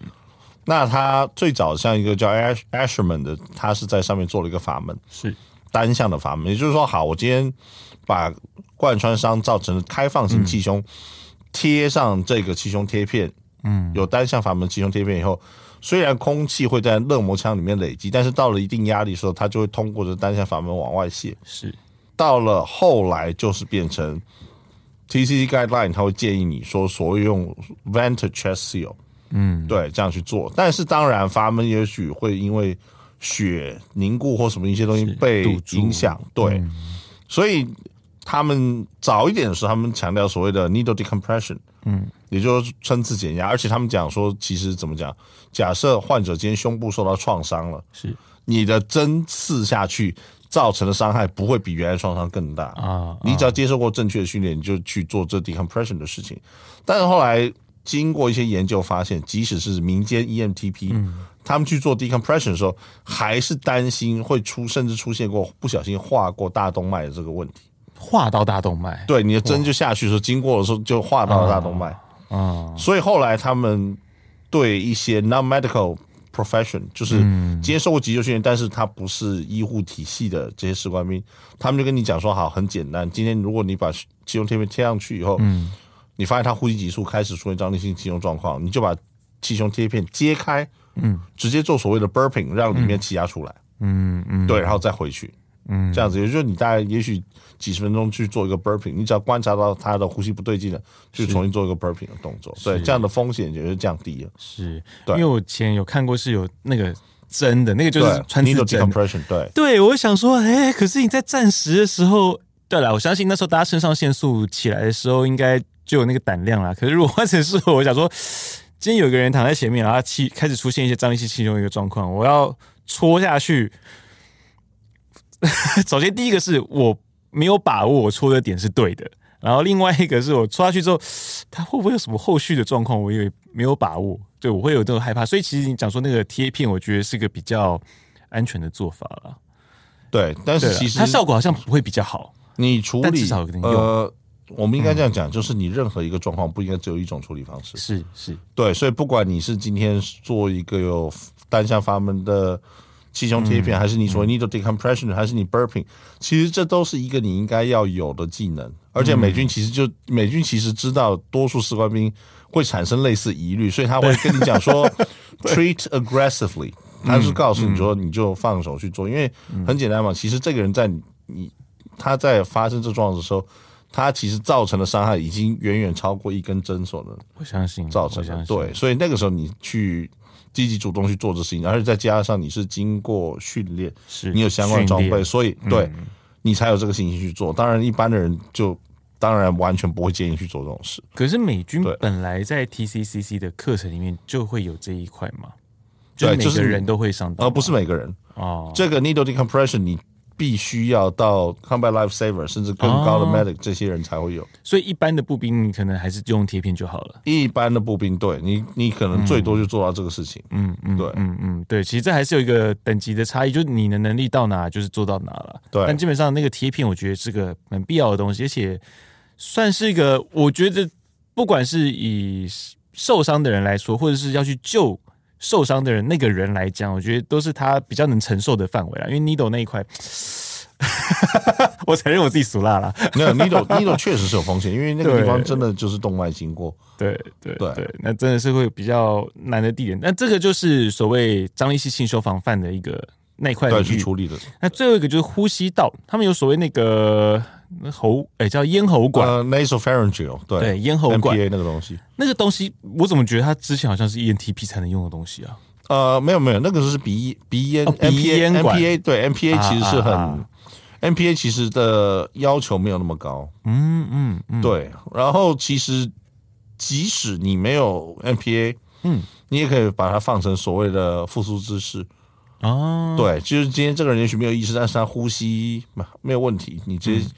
那他最早像一个叫 Asherman 的，他是在上面做了一个阀门，是单向的阀门，也就是说，好，我今天把贯穿伤造成的开放性气胸贴上这个气胸贴片，嗯，有单向阀门气胸贴片以后，虽然空气会在热膜腔里面累积，但是到了一定压力的时候，它就会通过这单向阀门往外泄。是到了后来就是变成 TCC guideline，他会建议你说，所谓用 vent chest seal。嗯，对，这样去做，但是当然，阀门也许会因为血凝固或什么一些东西被影响，对，嗯、所以他们早一点的时候，他们强调所谓的 needle decompression，嗯，也就是针刺减压，而且他们讲说，其实怎么讲，假设患者今天胸部受到创伤了，是。你的针刺下去造成的伤害不会比原来创伤更大。啊，你只要接受过正确的训练，你就去做这 decompression 的事情，但是后来。经过一些研究发现，即使是民间 EMTP，、嗯、他们去做 decompression 的时候，还是担心会出，甚至出现过不小心划过大动脉的这个问题。划到大动脉？对，你的针就下去的时候，经过的时候就划到了大动脉。啊，啊所以后来他们对一些 non-medical profession，就是接受过急救训练，但是他不是医护体系的这些士官兵，他们就跟你讲说：好，很简单，今天如果你把急救贴片贴上去以后，嗯你发现他呼吸急促，开始出现张力性气胸状况，你就把气胸贴片揭开，嗯，直接做所谓的 burping，让里面气压出来，嗯嗯，对，然后再回去，嗯，这样子，也就是你大概也许几十分钟去做一个 burping，你只要观察到他的呼吸不对劲了，就重新做一个 burping 的动作，对，这样的风险也就降低了。是，对，因为我前有看过是有那个真的，那个就是穿刺针，对，对，我想说，哎，可是你在暂时的时候，对了，我相信那时候大家肾上腺素起来的时候，应该。就有那个胆量啦。可是如果换成是我，我想说，今天有一个人躺在前面，然后气开始出现一些张力性气胸的一个状况，我要戳下去。首先第一个是我没有把握我戳的点是对的，然后另外一个是我戳下去之后，它会不会有什么后续的状况，我也没有把握。对，我会有这种害怕。所以其实你讲说那个贴片，我觉得是个比较安全的做法了。对，但是其实它效果好像不会比较好。你处理至少有点用。呃我们应该这样讲，就是你任何一个状况不应该只有一种处理方式。是是，对，所以不管你是今天做一个有单向阀门的气胸贴片，还是你所谓 needle decompression，还是你 burping，其实这都是一个你应该要有的技能。而且美军其实就美军其实知道多数士官兵会产生类似疑虑，所以他会跟你讲说 treat aggressively，他是告诉你说你就放手去做，因为很简单嘛，其实这个人在你他在发生这状况的时候。它其实造成的伤害已经远远超过一根针所能，我相信造成的。对，所以那个时候你去积极主动去做这事情，而且再加上你是经过训练，是你有相关装备，所以对你才有这个信心去做。当然，一般的人就当然完全不会建议去做这种事。可是美军本来在 TCCC 的课程里面就会有这一块嘛？对，就是每个人都会上到，而不是每个人哦。这个 needle decompression 你。必须要到 combat life saver 甚至更高的 medic 这些人才会有，所以一般的步兵你可能还是用贴片就好了。一般的步兵，对你，你可能最多就做到这个事情。嗯嗯，对，嗯嗯对，其实这还是有一个等级的差异，就是你的能力到哪就是做到哪了。对，但基本上那个贴片，我觉得是个很必要的东西，而且算是一个，我觉得不管是以受伤的人来说，或者是要去救。受伤的人，那个人来讲，我觉得都是他比较能承受的范围啦。因为 needle 那一块，我承认我自己俗辣了。没有 needle needle 确实是有风险，因为那个地方真的就是动脉经过。对对对对，那真的是会比较难的地点。那这个就是所谓张力系性修防范的一个那块领域。处理的。那最后一个就是呼吸道，他们有所谓那个喉，哎，叫咽喉管。呃 nasopharyngeal，对。对，咽喉管。那个东西，那个东西我怎么觉得它之前好像是 ENTP 才能用的东西啊？呃，没有没有，那个是鼻鼻咽、哦、鼻咽管。NPA 对 NPA 其实是很、啊、NPA 其实的要求没有那么高，嗯嗯嗯，对。然后其实即使你没有 NPA，嗯，你也可以把它放成所谓的复苏姿势哦。对，就是今天这个人也许没有意识，但是他呼吸嘛没有问题，你直接。嗯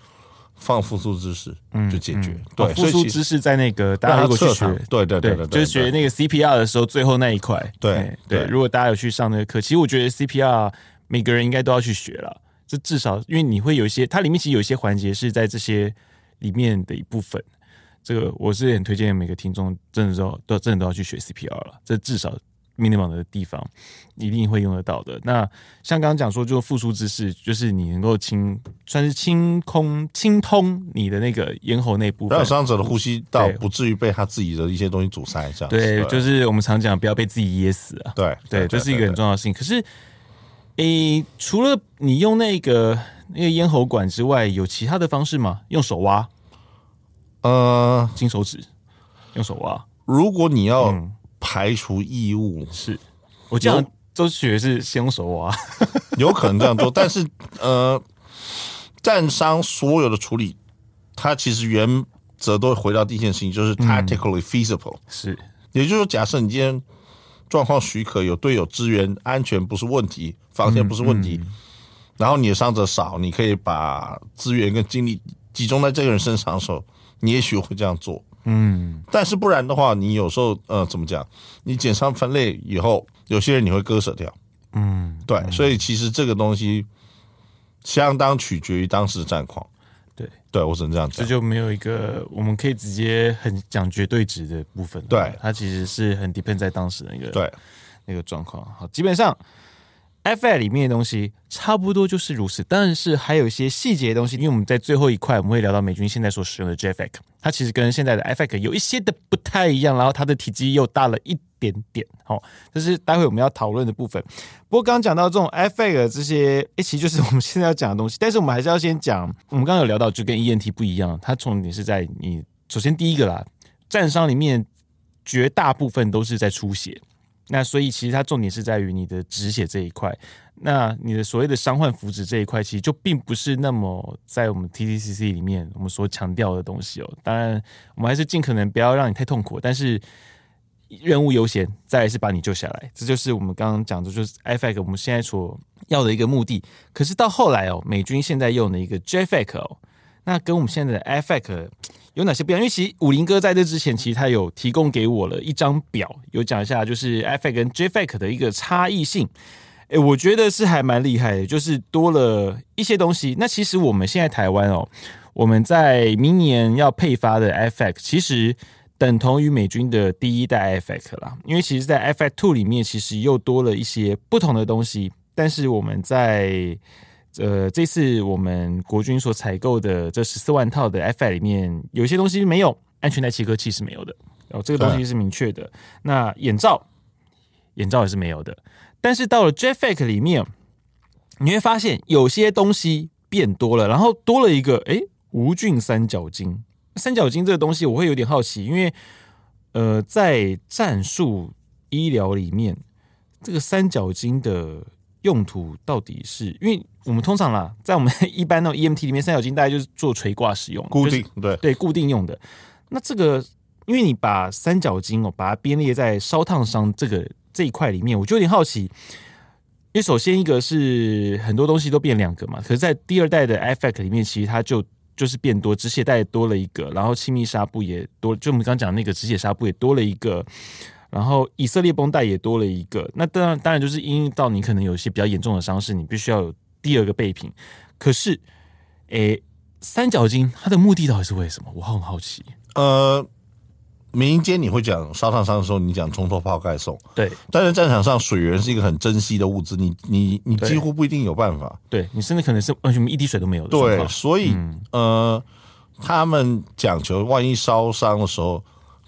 放复苏姿势，嗯，就解决。嗯、对，复苏姿势在那个大家如果去学，对对对对，就是学那个 CPR 的时候，最后那一块。对对，对，如果大家有去上那个课，其实我觉得 CPR 每个人应该都要去学了。这至少因为你会有一些，它里面其实有一些环节是在这些里面的一部分。这个我是很推荐每个听众，真的都都真的都要去学 CPR 了。这至少。Minimum 的地方一定会用得到的。那像刚刚讲说，就复苏姿势，就是你能够清，算是清空、清通你的那个咽喉内部分，让伤者的呼吸道不至于被他自己的一些东西阻塞。这样对，对，就是我们常讲，不要被自己噎死啊。对对，这是一个很重要的事情。可是，诶、欸，除了你用那个那个咽喉管之外，有其他的方式吗？用手挖？呃，金手指，用手挖。如果你要、嗯。排除异物是，我这样都学是先用手啊，有可能这样做，但是呃，战伤所有的处理，它其实原则都会回到第一件事情，就是 tactically feasible，、嗯、是，也就是说，假设你今天状况许可，有队友支援，安全不是问题，防线不是问题，嗯嗯、然后你的伤者少，你可以把资源跟精力集中在这个人身上的时候，你也许会这样做。嗯，但是不然的话，你有时候呃，怎么讲？你减伤分类以后，有些人你会割舍掉。嗯，对，所以其实这个东西相当取决于当时的战况。对，对我只能这样讲。这就没有一个我们可以直接很讲绝对值的部分。对，它其实是很 depend 在当时的一个对那个状况。好，基本上。Afi 里面的东西差不多就是如此，但是还有一些细节的东西，因为我们在最后一块我们会聊到美军现在所使用的 JAFFECT，它其实跟现在的 AFFECT 有一些的不太一样，然后它的体积又大了一点点。好，这是待会我们要讨论的部分。不过刚刚讲到这种 AFFECT 这些，诶，其实就是我们现在要讲的东西，但是我们还是要先讲，我们刚刚有聊到，就跟 ENT 不一样，它重点是在你首先第一个啦，战伤里面绝大部分都是在出血。那所以其实它重点是在于你的止血这一块，那你的所谓的伤患福祉这一块，其实就并不是那么在我们 TTCC 里面我们所强调的东西哦。当然，我们还是尽可能不要让你太痛苦，但是任务优先，再来是把你救下来，这就是我们刚刚讲的，就是 AFFECT 我们现在所要的一个目的。可是到后来哦，美军现在用的一个 J F E C 哦，那跟我们现在的 AFFECT。有哪些不一样？因为其实武林哥在这之前，其实他有提供给我了一张表，有讲一下就是 AFFECT 跟 JAFFECT 的一个差异性。诶，我觉得是还蛮厉害的，就是多了一些东西。那其实我们现在台湾哦，我们在明年要配发的 AFFECT，其实等同于美军的第一代 AFFECT 啦。因为其实，在 AFFECT Two 里面，其实又多了一些不同的东西，但是我们在呃，这次我们国军所采购的这十四万套的 AFFECT 里面，有些东西没有安全带切割器是没有的，然后这个东西是明确的。那眼罩，眼罩也是没有的。但是到了 JAFFECT 里面，你会发现有些东西变多了，然后多了一个诶，无菌三角巾。三角巾这个东西我会有点好奇，因为呃，在战术医疗里面，这个三角巾的。用途到底是因为我们通常啦，在我们 一般那种 EMT 里面，三角巾大概就是做垂挂使用，固定、就是、对对固定用的。那这个，因为你把三角巾哦，把它编列在烧烫伤这个这一块里面，我就有点好奇。因为首先一个是很多东西都变两个嘛，可是，在第二代的 AFFECT 里面，其实它就就是变多，止血带多了一个，然后亲密纱布也多，就我们刚刚讲那个止血纱布也多了一个。然后以色列绷带也多了一个，那当然当然就是因为到你可能有一些比较严重的伤势，你必须要有第二个备品。可是，诶，三角巾它的目的到底是为什么？我很好奇。呃，民间你会讲烧烫伤的时候，你讲冲脱泡盖送，对。但是战场上水源是一个很珍惜的物资，你你你几乎不一定有办法。对，你甚至可能是完全一滴水都没有的。对，所以、嗯、呃，他们讲求万一烧伤的时候，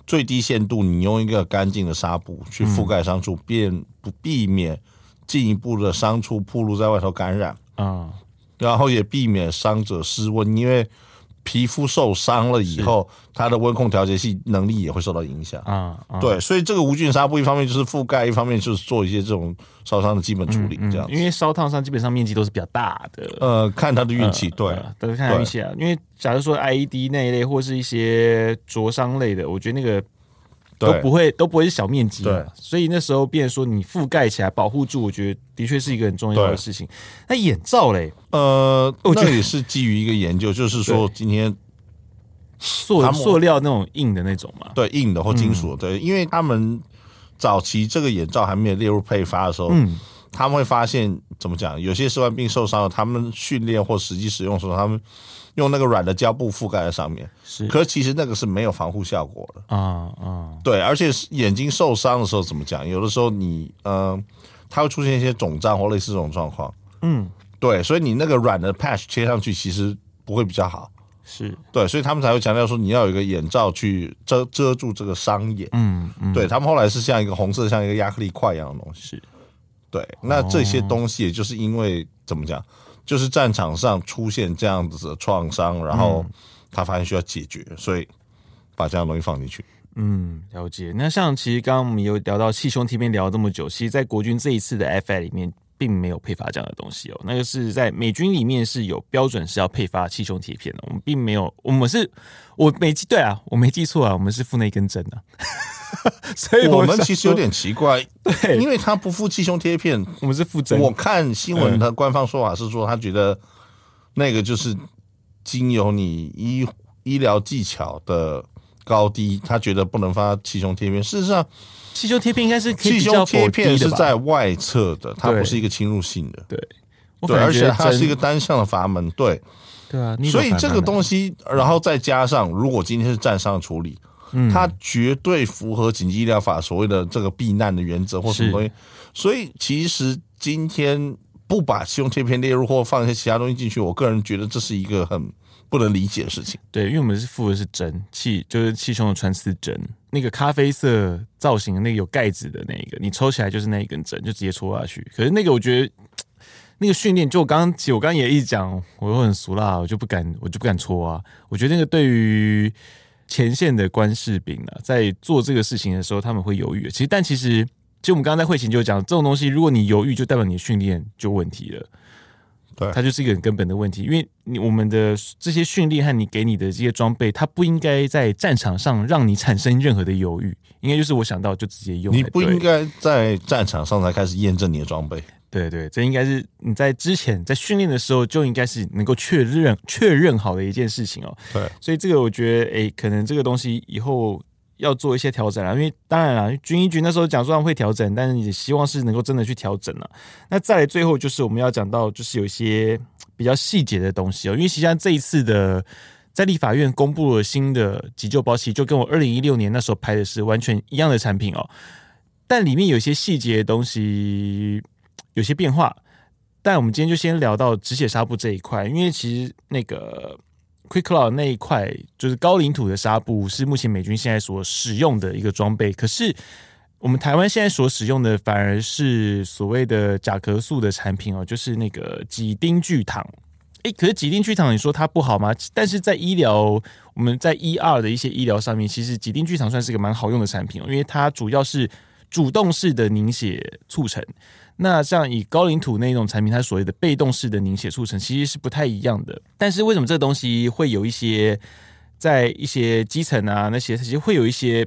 最低限度你用一个干净的纱布去覆盖伤处，便不避免进一步的伤处暴露在外头感染啊、嗯，然后也避免伤者失温，因为。皮肤受伤了以后，它的温控调节器能力也会受到影响啊、嗯嗯。对，所以这个无菌纱布一方面就是覆盖，一方面就是做一些这种烧伤的基本处理，这样。因为烧烫伤基本上面积都是比较大的。呃，看他的运气，对，都、呃、是看运气啊。因为假如说 IED 那一类或是一些灼伤类的，我觉得那个。都不会都不会是小面积，对，所以那时候变说你覆盖起来保护住，我觉得的确是一个很重要的事情。那眼罩嘞，呃，我觉得也是基于一个研究，就是说 今天塑塑料那种硬的那种嘛，对，硬的或金属的，对，因为他们早期这个眼罩还没有列入配发的时候，嗯，他们会发现怎么讲，有些士官兵受伤了，他们训练或实际使用的时候，他们。用那个软的胶布覆盖在上面，是，可是其实那个是没有防护效果的。啊啊，对，而且眼睛受伤的时候怎么讲？有的时候你呃，它会出现一些肿胀或类似这种状况，嗯，对，所以你那个软的 patch 贴上去其实不会比较好，是。对，所以他们才会强调说你要有一个眼罩去遮遮住这个伤眼，嗯嗯，对他们后来是像一个红色像一个亚克力块一样的东西，是，对，那这些东西也就是因为怎么讲？就是战场上出现这样子的创伤，然后他发现需要解决，所以把这样东西放进去。嗯，了解。那像其实刚刚我们有聊到气胸贴片聊这么久，其实，在国军这一次的 FI 里面，并没有配发这样的东西哦。那个是在美军里面是有标准是要配发气胸贴片的，我们并没有。我们是，我没记对啊，我没记错啊，我们是附那根针的。所以我们其实有点奇怪，对，因为他不附气胸贴片，我们是附针。我看新闻的官方说法是说，他觉得那个就是经由你医医疗技巧的高低，他觉得不能发气胸贴片。事实上，气胸贴片应该是气胸贴片是在外侧的，它不是一个侵入性的，对对，而且它是一个单向的阀门，对对啊。所以这个东西，然后再加上，如果今天是站上处理。它绝对符合紧急医疗法所谓的这个避难的原则或什么东西，所以其实今天不把气胸贴片列入或放一些其他东西进去，我个人觉得这是一个很不能理解的事情。对，因为我们是附的是针气，就是气胸的穿刺针，那个咖啡色造型的那个有盖子的那个，你抽起来就是那一根针，就直接戳下去。可是那个我觉得 那个训练，就我刚刚其实我刚刚也一直讲，我又很俗辣，我就不敢，我就不敢戳啊。我觉得那个对于。前线的官士兵啊，在做这个事情的时候，他们会犹豫。其实，但其实，其实我们刚刚在会前就讲，这种东西，如果你犹豫，就代表你的训练就问题了。对，它就是一个很根本的问题。因为你我们的这些训练和你给你的这些装备，它不应该在战场上让你产生任何的犹豫。应该就是我想到就直接用。你不应该在战场上才开始验证你的装备。对对，这应该是你在之前在训练的时候就应该是能够确认确认好的一件事情哦。对，所以这个我觉得，哎，可能这个东西以后要做一些调整了。因为当然了，军医局那时候讲说会调整，但是也希望是能够真的去调整了。那再来最后就是我们要讲到，就是有一些比较细节的东西哦。因为实际上这一次的在立法院公布了新的急救包，其实就跟我二零一六年那时候拍的是完全一样的产品哦，但里面有些细节的东西。有些变化，但我们今天就先聊到止血纱布这一块，因为其实那个 QuikClot 那一块就是高领土的纱布，是目前美军现在所使用的一个装备。可是我们台湾现在所使用的反而是所谓的甲壳素的产品哦，就是那个几丁聚糖。诶，可是几丁聚糖你说它不好吗？但是在医疗，我们在 ER 的一些医疗上面，其实几丁聚糖算是一个蛮好用的产品哦，因为它主要是主动式的凝血促成。那像以高领土那种产品，它所谓的被动式的凝血促成其实是不太一样的。但是为什么这个东西会有一些在一些基层啊那些，其实会有一些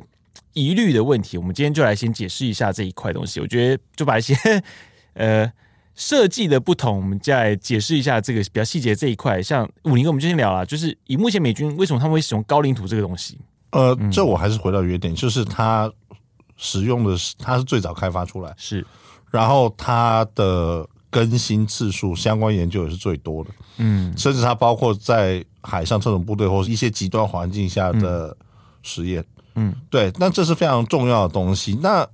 疑虑的问题？我们今天就来先解释一下这一块东西。我觉得就把一些 呃设计的不同，我们再来解释一下这个比较细节这一块。像武林哥，我们就先聊了，就是以目前美军为什么他们会使用高领土这个东西？呃，这我还是回到原点，就是它使用的是它是最早开发出来。是。然后它的更新次数，相关研究也是最多的，嗯，甚至它包括在海上特种部队或是一些极端环境下的实验，嗯，对，那这是非常重要的东西。那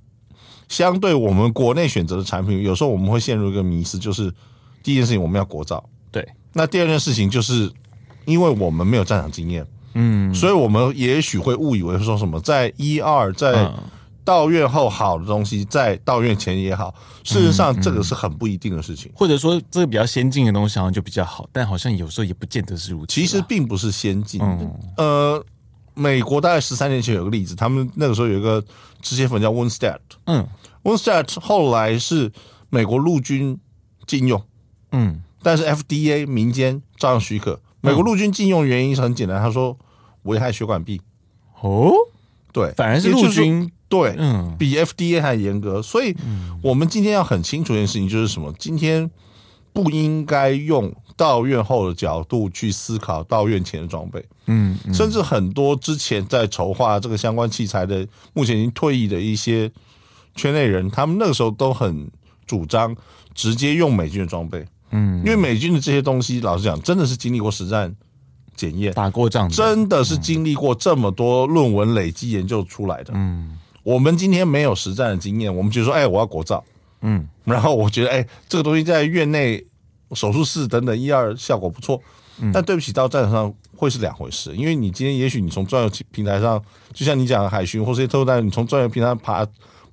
相对我们国内选择的产品，有时候我们会陷入一个迷思，就是第一件事情我们要国造，对。那第二件事情就是，因为我们没有战场经验，嗯，所以我们也许会误以为说什么在一二在到院后好的东西，在到院前也好。事实上，这个是很不一定的事情。或者说，这个比较先进的东西好像就比较好，但好像有时候也不见得是如此。其实并不是先进的。呃，美国大概十三年前有个例子，他们那个时候有一个止血粉叫 Woundstat，嗯，Woundstat 后来是美国陆军禁用，嗯。但是 FDA 民间照样许可。美国陆军禁用原因是很简单，他说危害血管壁。哦，对，反而是陆军对，嗯，比 FDA 还严格。所以，我们今天要很清楚一件事情，就是什么？今天不应该用到院后的角度去思考到院前的装备。嗯，甚至很多之前在筹划这个相关器材的，目前已经退役的一些圈内人，他们那个时候都很主张直接用美军的装备。嗯，因为美军的这些东西，老实讲，真的是经历过实战检验、打过仗，真的是经历过这么多论文累积研究出来的。嗯，我们今天没有实战的经验，我们就说，哎，我要国造，嗯，然后我觉得，哎，这个东西在院内手术室等等一二效果不错，但对不起，到战场上会是两回事。因为你今天也许你从专业平台上，就像你讲的海巡或是特战，你从专业平台上爬。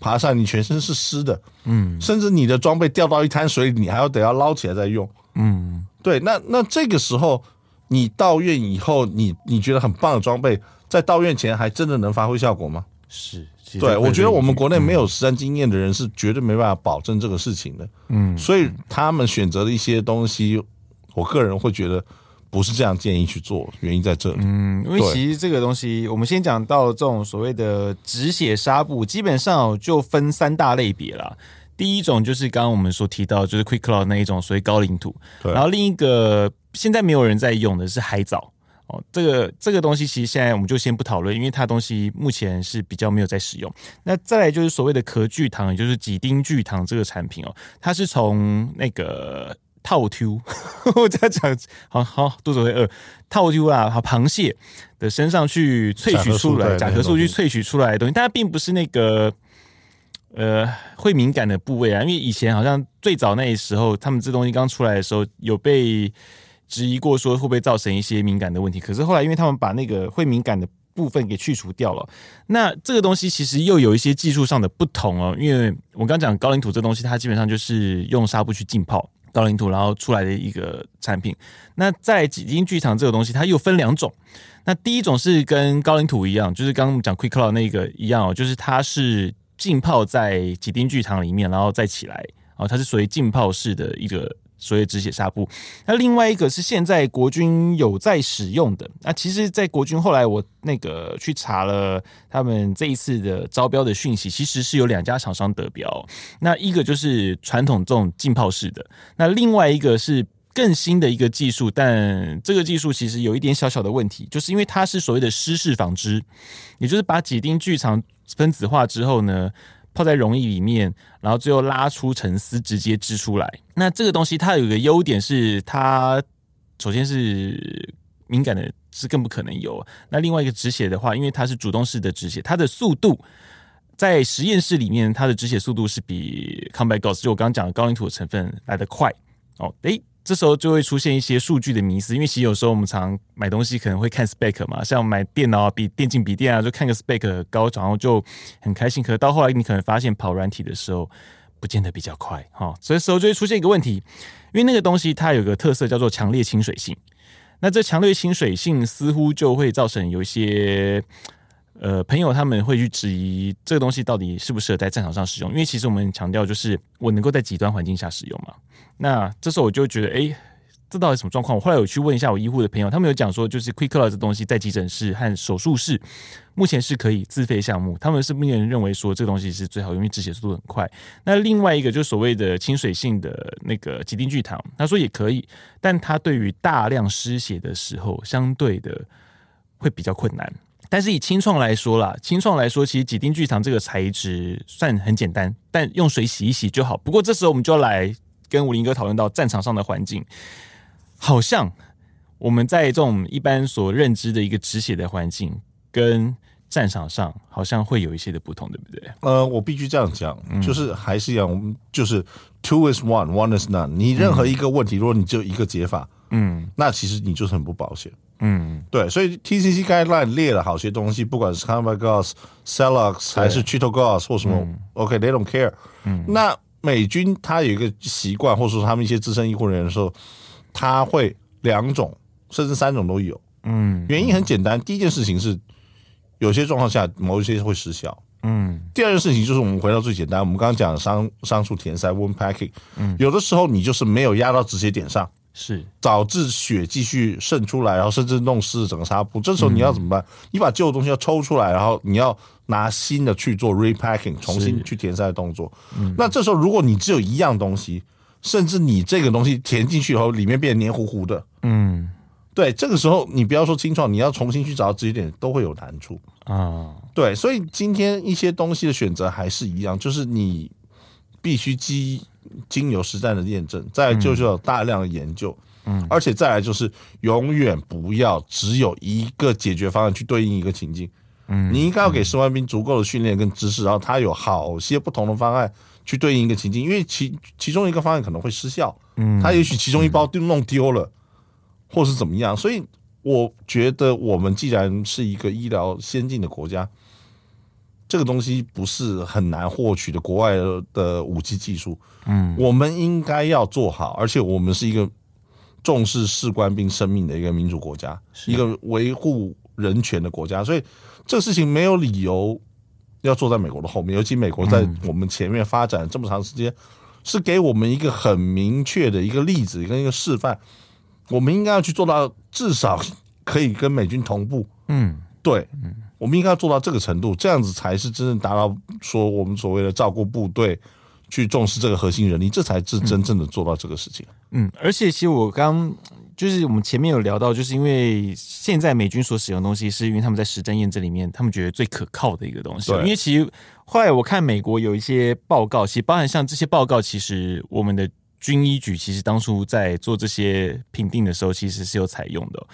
爬上，你全身是湿的，嗯，甚至你的装备掉到一滩水里，你还要得要捞起来再用，嗯，对，那那这个时候你到院以后，你你觉得很棒的装备，在到院前还真的能发挥效果吗？是，对，我觉得我们国内没有实战经验的人是绝对没办法保证这个事情的，嗯，所以他们选择的一些东西，我个人会觉得。不是这样建议去做，原因在这里。嗯，因为其实这个东西，我们先讲到这种所谓的止血纱布，基本上就分三大类别啦。第一种就是刚刚我们所提到，就是 QuikClot 那一种所谓高领土。对。然后另一个现在没有人在用的是海藻哦，这个这个东西其实现在我们就先不讨论，因为它东西目前是比较没有在使用。那再来就是所谓的壳聚糖，也就是几丁聚糖这个产品哦，它是从那个。套 Q，我在讲，好好肚子会饿。套 Q 啊，好螃蟹的身上去萃取出来，甲壳素去萃取出来的东西，但它并不是那个呃会敏感的部位啊。因为以前好像最早那时候，他们这东西刚出来的时候，有被质疑过说会不会造成一些敏感的问题。可是后来，因为他们把那个会敏感的部分给去除掉了，那这个东西其实又有一些技术上的不同哦。因为我刚讲高岭土这东西，它基本上就是用纱布去浸泡。高岭土，然后出来的一个产品。那在几丁聚糖这个东西，它又分两种。那第一种是跟高岭土一样，就是刚刚讲 quick cloud 那个一样哦，就是它是浸泡在几丁聚糖里面，然后再起来哦，它是属于浸泡式的一个。所谓止血纱布，那另外一个是现在国军有在使用的。那其实，在国军后来我那个去查了他们这一次的招标的讯息，其实是有两家厂商得标。那一个就是传统这种浸泡式的，那另外一个是更新的一个技术，但这个技术其实有一点小小的问题，就是因为它是所谓的湿式纺织，也就是把几丁聚糖分子化之后呢。泡在溶液里面，然后最后拉出成丝，直接织出来。那这个东西它有一个优点是，它首先是敏感的，是更不可能有。那另外一个止血的话，因为它是主动式的止血，它的速度在实验室里面，它的止血速度是比 CombiGos 就我刚刚讲的高岭土的成分来得快。哦，诶。这时候就会出现一些数据的迷思，因为其实有时候我们常买东西可能会看 spec 嘛，像买电脑啊、比、电竞笔电啊，就看个 spec 高，然后就很开心。可到后来，你可能发现跑软体的时候，不见得比较快哈。所以时候就会出现一个问题，因为那个东西它有个特色叫做强烈亲水性，那这强烈亲水性似乎就会造成有一些。呃，朋友他们会去质疑这个东西到底适不适合在战场上使用，因为其实我们强调就是我能够在极端环境下使用嘛。那这时候我就觉得，哎，这到底什么状况？我后来有去问一下我医护的朋友，他们有讲说，就是 Quickclot 这东西在急诊室和手术室目前是可以自费项目，他们是目前认为说这个东西是最好，因为止血速度很快。那另外一个就是所谓的亲水性的那个几丁聚糖，他说也可以，但它对于大量失血的时候，相对的会比较困难。但是以清创来说啦，清创来说，其实几丁聚糖这个材质算很简单，但用水洗一洗就好。不过这时候我们就要来跟武林哥讨论到战场上的环境，好像我们在这种一般所认知的一个止血的环境，跟战场上好像会有一些的不同，对不对？呃，我必须这样讲，嗯、就是还是一样，我们就是 two is one, one is none。你任何一个问题，嗯、如果你只有一个解法，嗯，那其实你就是很不保险。嗯，对，所以 TCC guideline 列了好些东西，不管是 Celox 还是 Trito Gauze 或什么、嗯、，OK，they、okay, don't care。嗯，那美军他有一个习惯，或者说他们一些资深医护人员的时候，他会两种甚至三种都有。嗯，原因很简单，第一件事情是有些状况下某一些会失效。嗯，第二件事情就是我们回到最简单，我们刚刚讲的桑桑树填塞 wound packing，嗯，有的时候你就是没有压到止血点上。是导致血继续渗出来，然后甚至弄湿整个纱布。这时候你要怎么办？嗯、你把旧的东西要抽出来，然后你要拿新的去做 repacking，重新去填塞的动作。嗯、那这时候如果你只有一样东西，甚至你这个东西填进去以后里面变黏糊糊的，嗯，对，这个时候你不要说清创，你要重新去找到止血点都会有难处。啊。对，所以今天一些东西的选择还是一样，就是你必须基。经由实战的验证，再来就是有大量的研究，嗯，而且再来就是永远不要只有一个解决方案去对应一个情境，嗯，你应该要给士官兵足够的训练跟知识，然后他有好些不同的方案去对应一个情境，因为其其中一个方案可能会失效，嗯，他也许其中一包丢弄丢了，或是怎么样，所以我觉得我们既然是一个医疗先进的国家。这个东西不是很难获取的，国外的武器技术，嗯，我们应该要做好，而且我们是一个重视士官兵生命的一个民主国家，是。一个维护人权的国家，所以这个事情没有理由要坐在美国的后面，尤其美国在我们前面发展这么长时间，是给我们一个很明确的一个例子跟一个示范，我们应该要去做到至少可以跟美军同步，嗯，对，嗯。我们应该要做到这个程度，这样子才是真正达到说我们所谓的照顾部队，去重视这个核心人力，这才是真正的做到这个事情。嗯，而且其实我刚就是我们前面有聊到，就是因为现在美军所使用的东西，是因为他们在实战验证里面，他们觉得最可靠的一个东西。对因为其实后来我看美国有一些报告，其实包含像这些报告，其实我们的军医局其实当初在做这些评定的时候，其实是有采用的。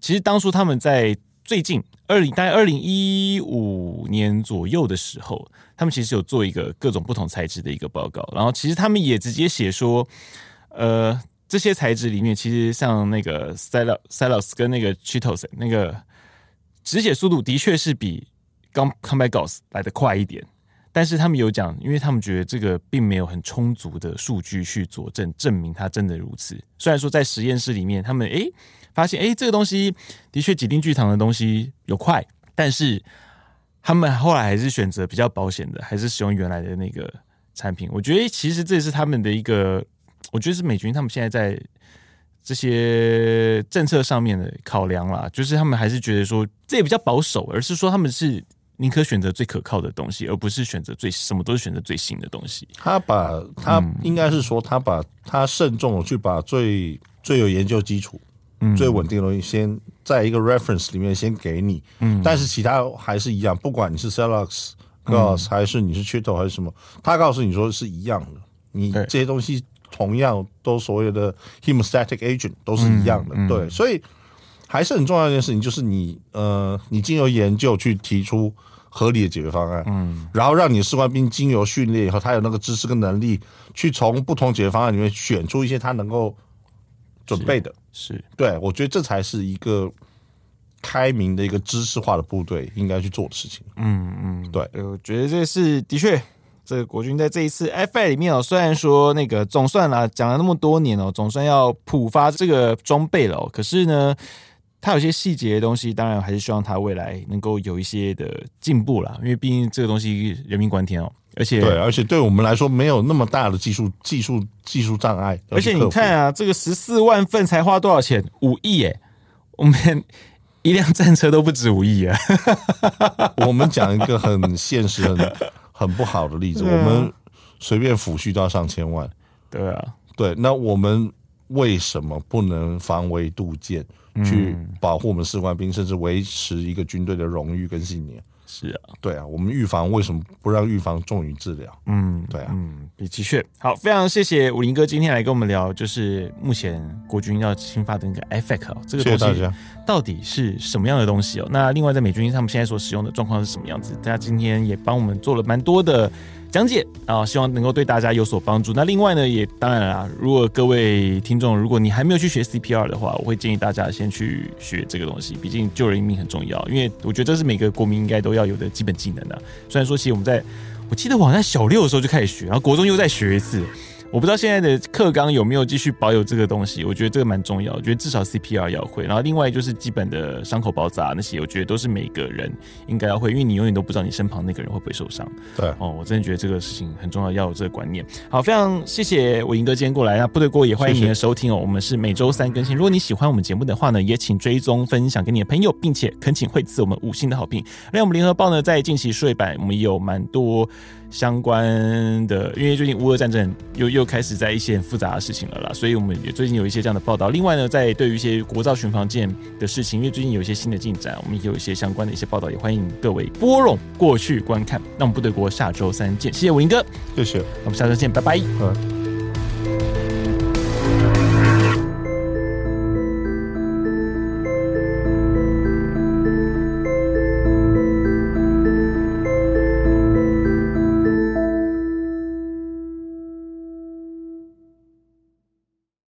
其实当初他们在。最近二零大概二零一五年左右的时候，他们其实有做一个各种不同材质的一个报告，然后其实他们也直接写说，呃，这些材质里面其实像那个 Celox 跟那个 chitos 那个止血速度的确是比刚 Cannabidiol Gauze 来的快一点，但是他们有讲，因为他们觉得这个并没有很充足的数据去佐证证明它真的如此。虽然说在实验室里面，他们诶。发现哎，这个东西的确几丁聚糖的东西有快，但是他们后来还是选择比较保险的，还是使用原来的那个产品。我觉得其实这也是他们的一个，我觉得是美军他们现在在这些政策上面的考量啦，就是他们还是觉得说这也比较保守，而是说他们是宁可选择最可靠的东西，而不是选择最什么都是选择最新的东西。他把他应该是说他把他慎重的去把最最有研究基础。最稳定的东西，先在一个 reference 里面先给你，嗯，但是其他还是一样，不管你是 Celox Gauze 还是你是 Trito 还是什么，他告诉你说是一样的，你这些东西同样都所谓的 hemostatic agent 都是一样的，嗯嗯、对，所以还是很重要一件事情，就是你呃，你经由研究去提出合理的解决方案，嗯，然后让你的士官兵经由训练以后，他有那个知识跟能力去从不同解决方案里面选出一些他能够准备的。是。对，我觉得这才是一个开明的一个知识化的部队应该去做的事情。嗯嗯，对，我觉得这是的确，这个国军在这一次 FI 里面哦，虽然说那个总算啊讲了那么多年哦，总算要普发这个装备了哦，可是呢，它有些细节的东西，当然还是希望它未来能够有一些的进步啦，因为毕竟这个东西人命关天哦。而且对，而且对我们来说没有那么大的技术技术技术障碍。而且你看啊，这个十四万份才花多少钱？五亿耶！我们一辆战车都不止五亿啊！我们讲一个很现实、很很不好的例子，啊、我们随便抚恤都要上千万。对啊，对，那我们为什么不能防微杜渐，去保护我们士官兵，甚至维持一个军队的荣誉跟信念？是啊，对啊，我们预防为什么不让预防重于治疗？嗯，对啊，嗯，的确好，非常谢谢武林哥今天来跟我们聊，就是目前国军要新发的那个 IFAK 哦，这个东西到底是什么样的东西哦？那另外在美军他们现在所使用的状况是什么样子？大家今天也帮我们做了蛮多的。讲解啊，希望能够对大家有所帮助。那另外呢，也当然啦，如果各位听众，如果你还没有去学 CPR 的话，我会建议大家先去学这个东西，毕竟救人一命很重要。因为我觉得这是每个国民应该都要有的基本技能啊。虽然说，其实我们在我记得我在小六的时候就开始学，然后国中又再学一次。我不知道现在的课纲有没有继续保有这个东西，我觉得这个蛮重要。我觉得至少 CPR 要会，然后另外就是基本的伤口包扎那些，我觉得都是每个人应该要会，因为你永远都不知道你身旁那个人会不会受伤。对，哦，我真的觉得这个事情很重要，要有这个观念。好，非常谢谢我银哥今天过来，那部队锅也欢迎您的收听哦。我们是每周三更新，如果你喜欢我们节目的话呢，也请追踪分享给你的朋友，并且恳请惠赐我们五星的好评。另外，我们联合报呢，在近期数位版，我们也有蛮多。相关的，因为最近乌俄战争又又开始在一些很复杂的事情了啦，所以我们也最近有一些这样的报道。另外呢，在对于一些国造巡防舰的事情，因为最近有一些新的进展，我们也有一些相关的一些报道，也欢迎各位拨冗过去观看。那我们部队国下周三见，谢谢文哥，谢谢，我们下周见，拜拜。嗯